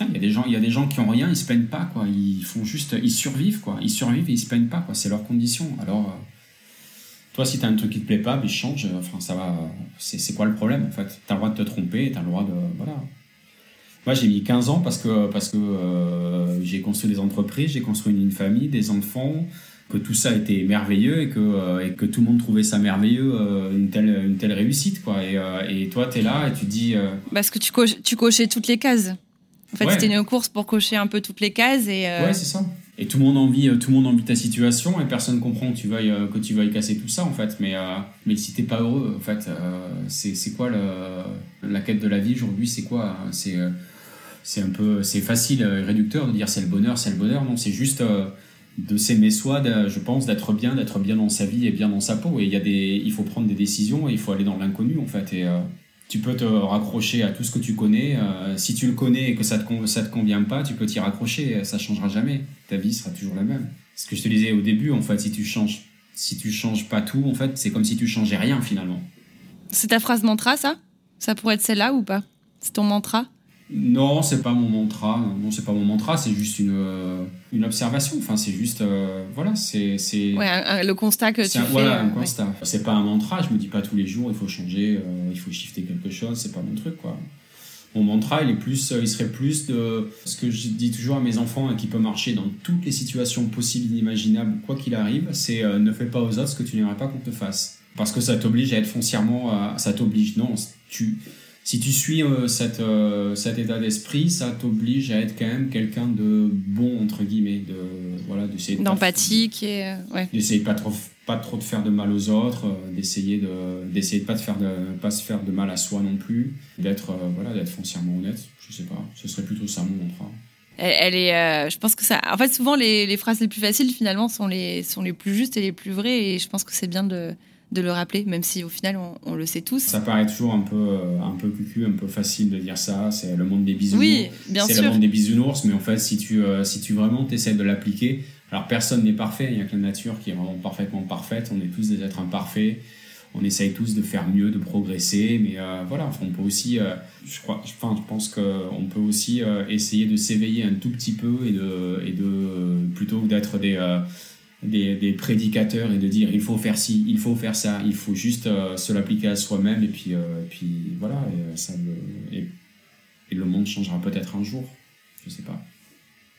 Il y a des gens, il y a des gens qui ont rien, ils se plaignent pas, quoi. Ils font juste, ils survivent, quoi. Ils survivent et ils se plaignent pas, quoi. C'est leur condition. Alors toi, si tu as un truc qui te plaît pas, mais change. Enfin, ça va. C'est quoi le problème en fait? Tu as le droit de te tromper, tu as le droit de. Voilà. Moi, j'ai mis 15 ans parce que, parce que euh, j'ai construit des entreprises, j'ai construit une famille, des enfants, que tout ça était merveilleux et que, euh, et que tout le monde trouvait ça merveilleux, euh, une, telle, une telle réussite. Quoi. Et, et toi, tu es là et tu dis. Parce que tu, tu cochais toutes les cases. En fait, c'était une course pour cocher un peu toutes les cases. Et, Ouais, c'est ça et tout le monde envie tout le monde envie ta situation et personne comprend que tu veuilles euh, que tu veuilles casser tout ça en fait mais euh, mais si t'es pas heureux en fait euh, c'est quoi le, la quête de la vie aujourd'hui? C'est quoi c'est c'est un peu, c'est facile, réducteur de dire c'est le bonheur, c'est le bonheur. Non, c'est juste de s'aimer soi, je pense, d'être bien, d'être bien dans sa vie et bien dans sa peau. Et il y a des, il faut prendre des décisions et il faut aller dans l'inconnu en fait. Et tu peux te raccrocher à tout ce que tu connais. si tu le connais et que ça te, te convient pas, tu peux t'y raccrocher. Ça changera jamais. Ta vie sera toujours la même. Ce que je te disais au début, en fait, si tu changes, si tu changes pas tout, en fait, c'est comme si tu changeais rien finalement. C'est ta phrase mantra, ça? Ça pourrait être celle-là ou pas? C'est ton mantra? Non, c'est pas mon mantra. Non, c'est pas mon mantra. C'est juste une, euh, une observation. Enfin, c'est juste, euh, voilà, c'est. Ouais, le constat que tu un, fais. Voilà, un constat. C'est pas un mantra. Je me dis pas tous les jours, il faut changer, euh, il faut shifter quelque chose. C'est pas mon truc, quoi. Mon mantra, il est plus, il serait plus de ce que je dis toujours à mes enfants et qui peut marcher dans toutes les situations possibles, inimaginables, quoi qu'il arrive. C'est ne fais pas aux autres ce que tu n'aimerais pas qu'on te fasse, parce que ça t'oblige à être foncièrement, ça t'oblige. Non, tu si tu suis euh, cette, euh, cet état d'esprit, ça t'oblige à être quand même quelqu'un de bon, entre guillemets, de, voilà, d'essayer D'empathique et... Euh, ouais. D'essayer de pas trop, pas trop de faire de mal aux autres, d'essayer de, d'essayer de pas, de faire de, pas se faire de mal à soi non plus, d'être, voilà, d'être foncièrement honnête, je sais pas, ce serait plutôt ça mon mantra. Elle, est, je pense que ça. En fait, souvent les, les, phrases les plus faciles finalement sont les sont les plus justes et les plus vraies. Et je pense que c'est bien de de le rappeler, même si au final on, le sait tous. Ça paraît toujours un peu, euh, un peu cucu, un peu facile de dire ça. C'est le monde des bisounours. Oui, bien sûr. C'est le monde des bisounours, mais en fait, si tu, euh, si tu vraiment essaies de l'appliquer, alors personne n'est parfait, il n'y a que la nature qui est vraiment parfaitement parfaite. On est tous des êtres imparfaits. On essaye tous de faire mieux, de progresser, mais euh, voilà, on peut aussi, je crois, enfin, je pense qu'on peut aussi essayer de s'éveiller un tout petit peu et de, et de plutôt d'être des des, prédicateurs et de dire il faut faire ci, il faut faire ça, il faut juste euh, se l'appliquer à soi-même et puis, euh, puis voilà, et, euh, ça et, le monde changera peut-être un jour, je sais pas.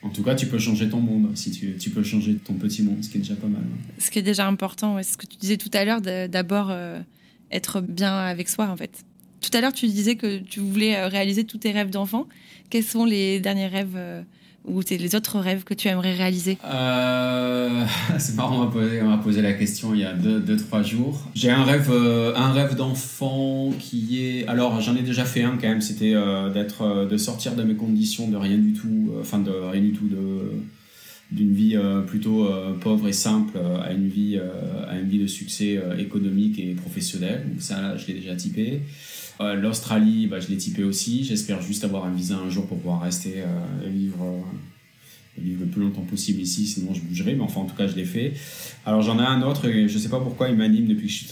En tout cas, tu peux changer ton monde, si tu, tu peux changer ton petit monde, ce qui est déjà pas mal. Ce qui est déjà important, c'est ce que tu disais tout à l'heure, d'abord être bien avec soi en fait. Tout à l'heure, tu disais que tu voulais réaliser tous tes rêves d'enfant. Quels sont les derniers rêves ou les autres rêves que tu aimerais réaliser? Euh, C'est marrant, on m'a posé, la question il y a 2-3 deux, trois jours. J'ai un rêve, euh, un rêve d'enfant qui est... Alors j'en ai déjà fait un quand même, c'était euh, d'être, de sortir de mes conditions de rien du tout, enfin de rien du tout, de, d'une vie plutôt pauvre et simple à une vie, à une vie de succès économique et professionnel. Ça, je l'ai déjà typé. Euh, L'Australie, bah, je l'ai typé aussi. J'espère juste avoir un visa un jour pour pouvoir rester euh, et vivre, euh, vivre le plus longtemps possible ici, sinon je bougerai. Mais enfin, en tout cas, je l'ai fait. Alors, j'en ai un autre, et je sais pas pourquoi il m'anime depuis que je suis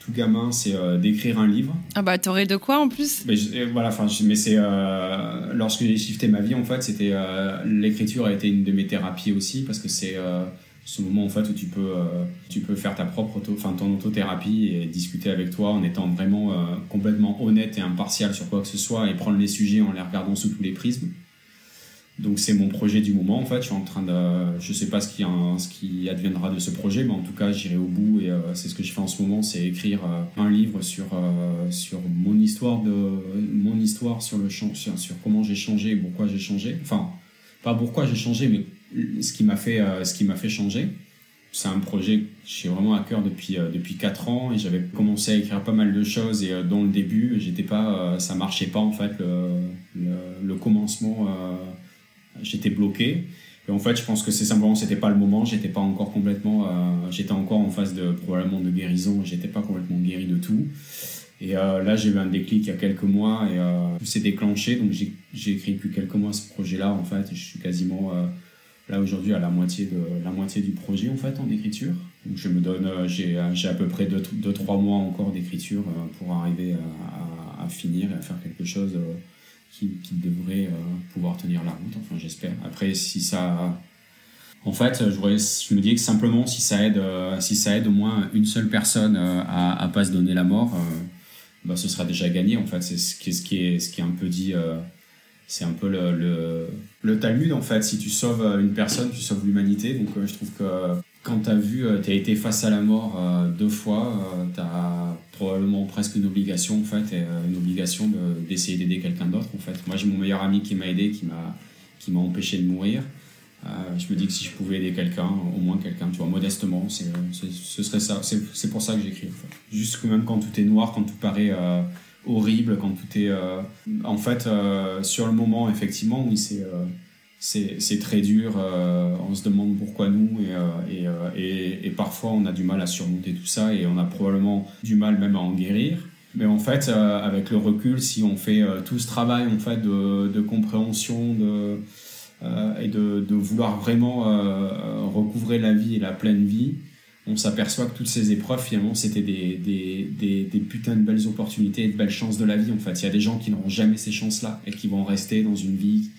tout gamin, c'est d'écrire un livre. Ah bah, t'aurais de quoi en plus? Mais Voilà, enfin, mais c'est. lorsque j'ai shifté ma vie, en fait, c'était. L'écriture a été une de mes thérapies aussi, parce que c'est ce moment en fait où tu peux, euh, tu peux faire ta propre enfin, ton autothérapie et discuter avec toi en étant vraiment euh, complètement honnête et impartial sur quoi que ce soit et prendre les sujets en les regardant sous tous les prismes. Donc c'est mon projet du moment en fait. Je suis en train de, je sais pas ce qui, ce qui adviendra de ce projet, mais en tout cas j'irai au bout et euh, c'est ce que je fais en ce moment, c'est écrire un livre sur sur mon histoire de mon histoire sur le sur, sur comment j'ai changé et pourquoi j'ai changé. Enfin pas pourquoi j'ai changé, mais ce qui m'a fait, euh, ce fait changer. C'est un projet que j'ai vraiment à cœur depuis, euh, depuis 4 ans et j'avais commencé à écrire pas mal de choses et euh, dans le début, j'étais pas, ça marchait pas en fait, le, le, commencement, j'étais bloqué. Et en fait, je pense que c'est simplement, c'était pas le moment, j'étais pas encore complètement, j'étais encore en phase de, probablement de guérison, j'étais pas complètement guéri de tout. Et là, j'ai eu un déclic il y a quelques mois et tout s'est déclenché. Donc, j'ai écrit depuis quelques mois ce projet-là, en fait, et je suis quasiment là aujourd'hui à la moitié, de, la moitié du projet en fait en écriture. Je me donne, euh, j'ai, j'ai à peu près 2-3 mois encore d'écriture euh, pour arriver à, finir et à faire quelque chose euh, qui, qui devrait pouvoir tenir la route, enfin j'espère. Après si ça... En fait, je, je me dis que simplement si ça aide, si ça aide au moins une seule personne à ne pas se donner la mort, bah, ce sera déjà gagné en fait. C'est ce qui, est, ce qui est un peu dit c'est un peu le, le, Talmud en fait. Si tu sauves euh, une personne, tu sauves l'humanité. Donc euh, je trouve que quand tu as vu, euh, tu as été face à la mort deux fois, tu as probablement presque une obligation en fait, une obligation d'essayer d'aider quelqu'un d'autre en fait. Moi j'ai mon meilleur ami qui m'a aidé, qui m'a empêché de mourir. je me dis que si je pouvais aider quelqu'un, au moins quelqu'un, tu vois, modestement, c'est, ce serait ça. C'est, pour ça que j'écris. Juste que même quand tout est noir, quand tout paraît horrible, quand tout est... en fait, sur le moment, effectivement, oui, c'est c'est très dur. on se demande pourquoi nous et, et, parfois on a du mal à surmonter tout ça et on a probablement du mal même à en guérir. Mais en fait, avec le recul, si on fait tout ce travail en fait de, de compréhension, de, euh, et de, de, vouloir vraiment euh, recouvrer la vie et la pleine vie, on s'aperçoit que toutes ces épreuves, finalement, c'était des, des, des, putains de belles opportunités et de belles chances de la vie. En fait, il y a des gens qui n'auront jamais ces chances-là et qui vont rester dans une vie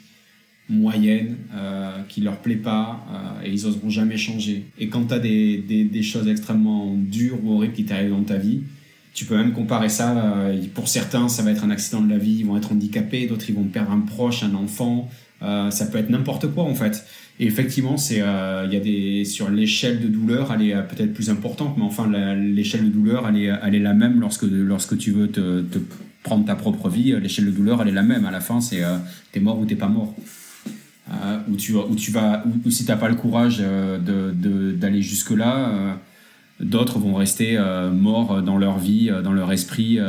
moyenne, euh, qui leur plaît pas euh, et ils oseront jamais changer. Et quand tu as des, choses extrêmement dures ou horribles qui t'arrivent dans ta vie, tu peux même comparer ça. Euh, pour certains, ça va être un accident de la vie, ils vont être handicapés, d'autres ils vont perdre un proche, un enfant, euh, ça peut être n'importe quoi en fait. Et effectivement, c'est euh, il y a des sur l'échelle de douleur, elle est euh, peut-être plus importante, mais enfin l'échelle de douleur, elle est elle est la même lorsque lorsque tu veux te, prendre ta propre vie. L'échelle de douleur, elle est la même. À la fin, c'est t'es mort ou t'es pas mort. ou tu ou tu vas ou, si t'as pas le courage de d'aller jusque là, d'autres vont rester morts dans leur vie, dans leur esprit,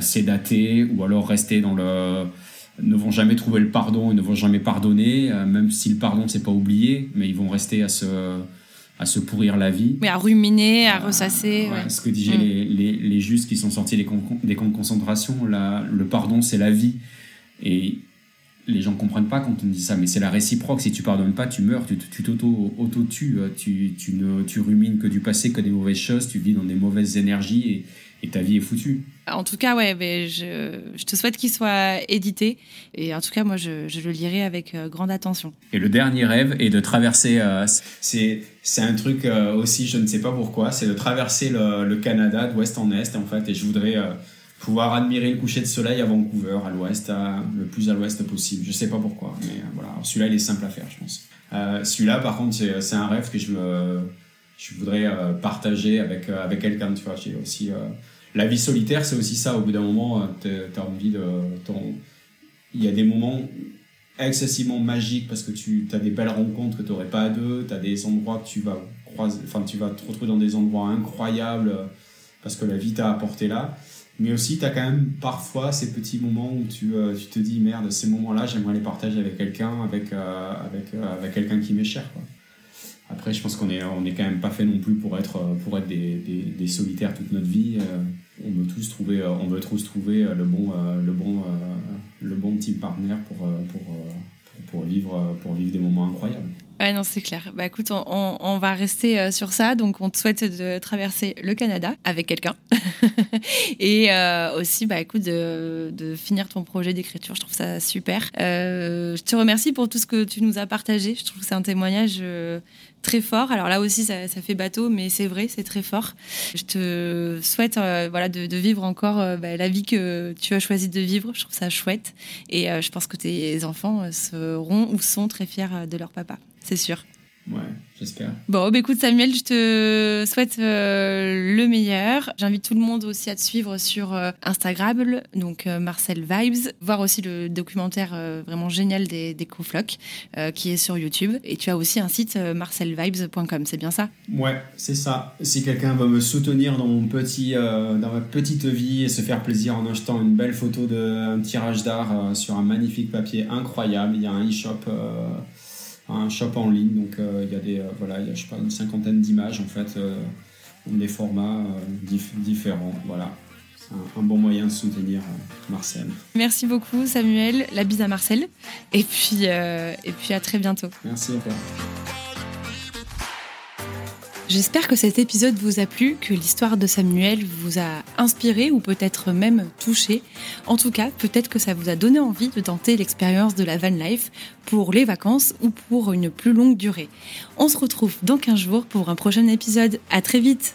sédatés, ou alors rester dans le ne vont jamais trouver le pardon, ils ne vont jamais pardonner, euh, même si le pardon c'est pas oublié, mais ils vont rester à se à se pourrir la vie. Oui, à ruminer, à euh, ressasser. Ce que disaient mm. les, les, les justes qui sont sortis des camps, des camps de concentration, la, le pardon c'est la vie. Et les gens comprennent pas quand on dit ça, mais c'est la réciproque. Si tu pardonnes pas, tu meurs, tu t'auto-tues, tu, tu, ne, tu rumines que du passé, que des mauvaises choses, tu vis dans des mauvaises énergies et et ta vie est foutue. En tout cas, ouais, mais je, je te souhaite qu'il soit édité. Et en tout cas, moi, je, je le lirai avec euh, grande attention. Et le dernier rêve est de traverser. Euh, c'est, un truc euh, aussi, je ne sais pas pourquoi, c'est de traverser le, le Canada d'ouest en est, en fait. Et je voudrais pouvoir admirer le coucher de soleil à Vancouver, à l'ouest, le plus à l'ouest possible. Je ne sais pas pourquoi, mais voilà. Celui-là, il est simple à faire, je pense. celui-là, par contre, c'est un rêve que je me je voudrais euh, partager avec, euh, avec quelqu'un, tu vois. J'ai aussi, euh, la vie solitaire, c'est aussi ça. Au bout d'un moment, tu as envie de. Il y a des moments excessivement magiques parce que tu as des belles rencontres que tu n'aurais pas à deux, tu as des endroits que tu vas croiser, enfin, tu vas te retrouver dans des endroits incroyables parce que la vie t'a apporté là. Mais aussi, tu as quand même parfois ces petits moments où tu, tu te dis merde, ces moments-là, j'aimerais les partager avec quelqu'un, avec, avec, avec quelqu'un qui m'est cher. Après, je pense qu'on est, on est quand même pas fait non plus pour être, pour être des, des, solitaires toute notre vie. Euh, on veut tous trouver, euh, on veut tous trouver le bon, euh, le bon, le bon team partner pour, pour, pour, vivre, pour vivre des moments incroyables. Ouais, non, c'est clair. Bah écoute, on, va rester euh, sur ça. Donc, on te souhaite de traverser le Canada avec quelqu'un. et euh, aussi, bah écoute, de, finir ton projet d'écriture. Je trouve ça super. Euh, je te remercie pour tout ce que tu nous as partagé. Je trouve que c'est un témoignage très fort. Alors là aussi, ça, fait bateau, mais c'est vrai, c'est très fort. Je te souhaite voilà, de, de, vivre encore bah, la vie que tu as choisi de vivre. Je trouve ça chouette. Et je pense que tes enfants seront ou sont très fiers de leur papa c'est sûr. Ouais, j'espère. Bon, bah écoute Samuel, je te souhaite euh, le meilleur. J'invite tout le monde aussi à te suivre sur euh, Instagram, donc euh, Marcel Vibes, voir aussi le documentaire vraiment génial des, des qui est sur YouTube. Et tu as aussi un site marcelvibes.com, c'est bien ça? Ouais, c'est ça. Si quelqu'un veut me soutenir dans mon petit, dans ma petite vie et se faire plaisir en achetant une belle photo d'un tirage d'art sur un magnifique papier incroyable, il y a un e-shop un shop en ligne. Donc euh, il y a des, euh, voilà, il y a, je sais pas, une cinquantaine d'images en fait, euh, des formats différents. Voilà. C'est un, bon moyen de soutenir Marcel. Merci beaucoup Samuel, la bise à Marcel. Et puis, et puis à très bientôt. Merci à toi. J'espère que cet épisode vous a plu, que l'histoire de Samuel vous a inspiré ou peut-être même touché. En tout cas, peut-être que ça vous a donné envie de tenter l'expérience de la van life pour les vacances ou pour une plus longue durée. On se retrouve dans 15 jours pour un prochain épisode. À très vite!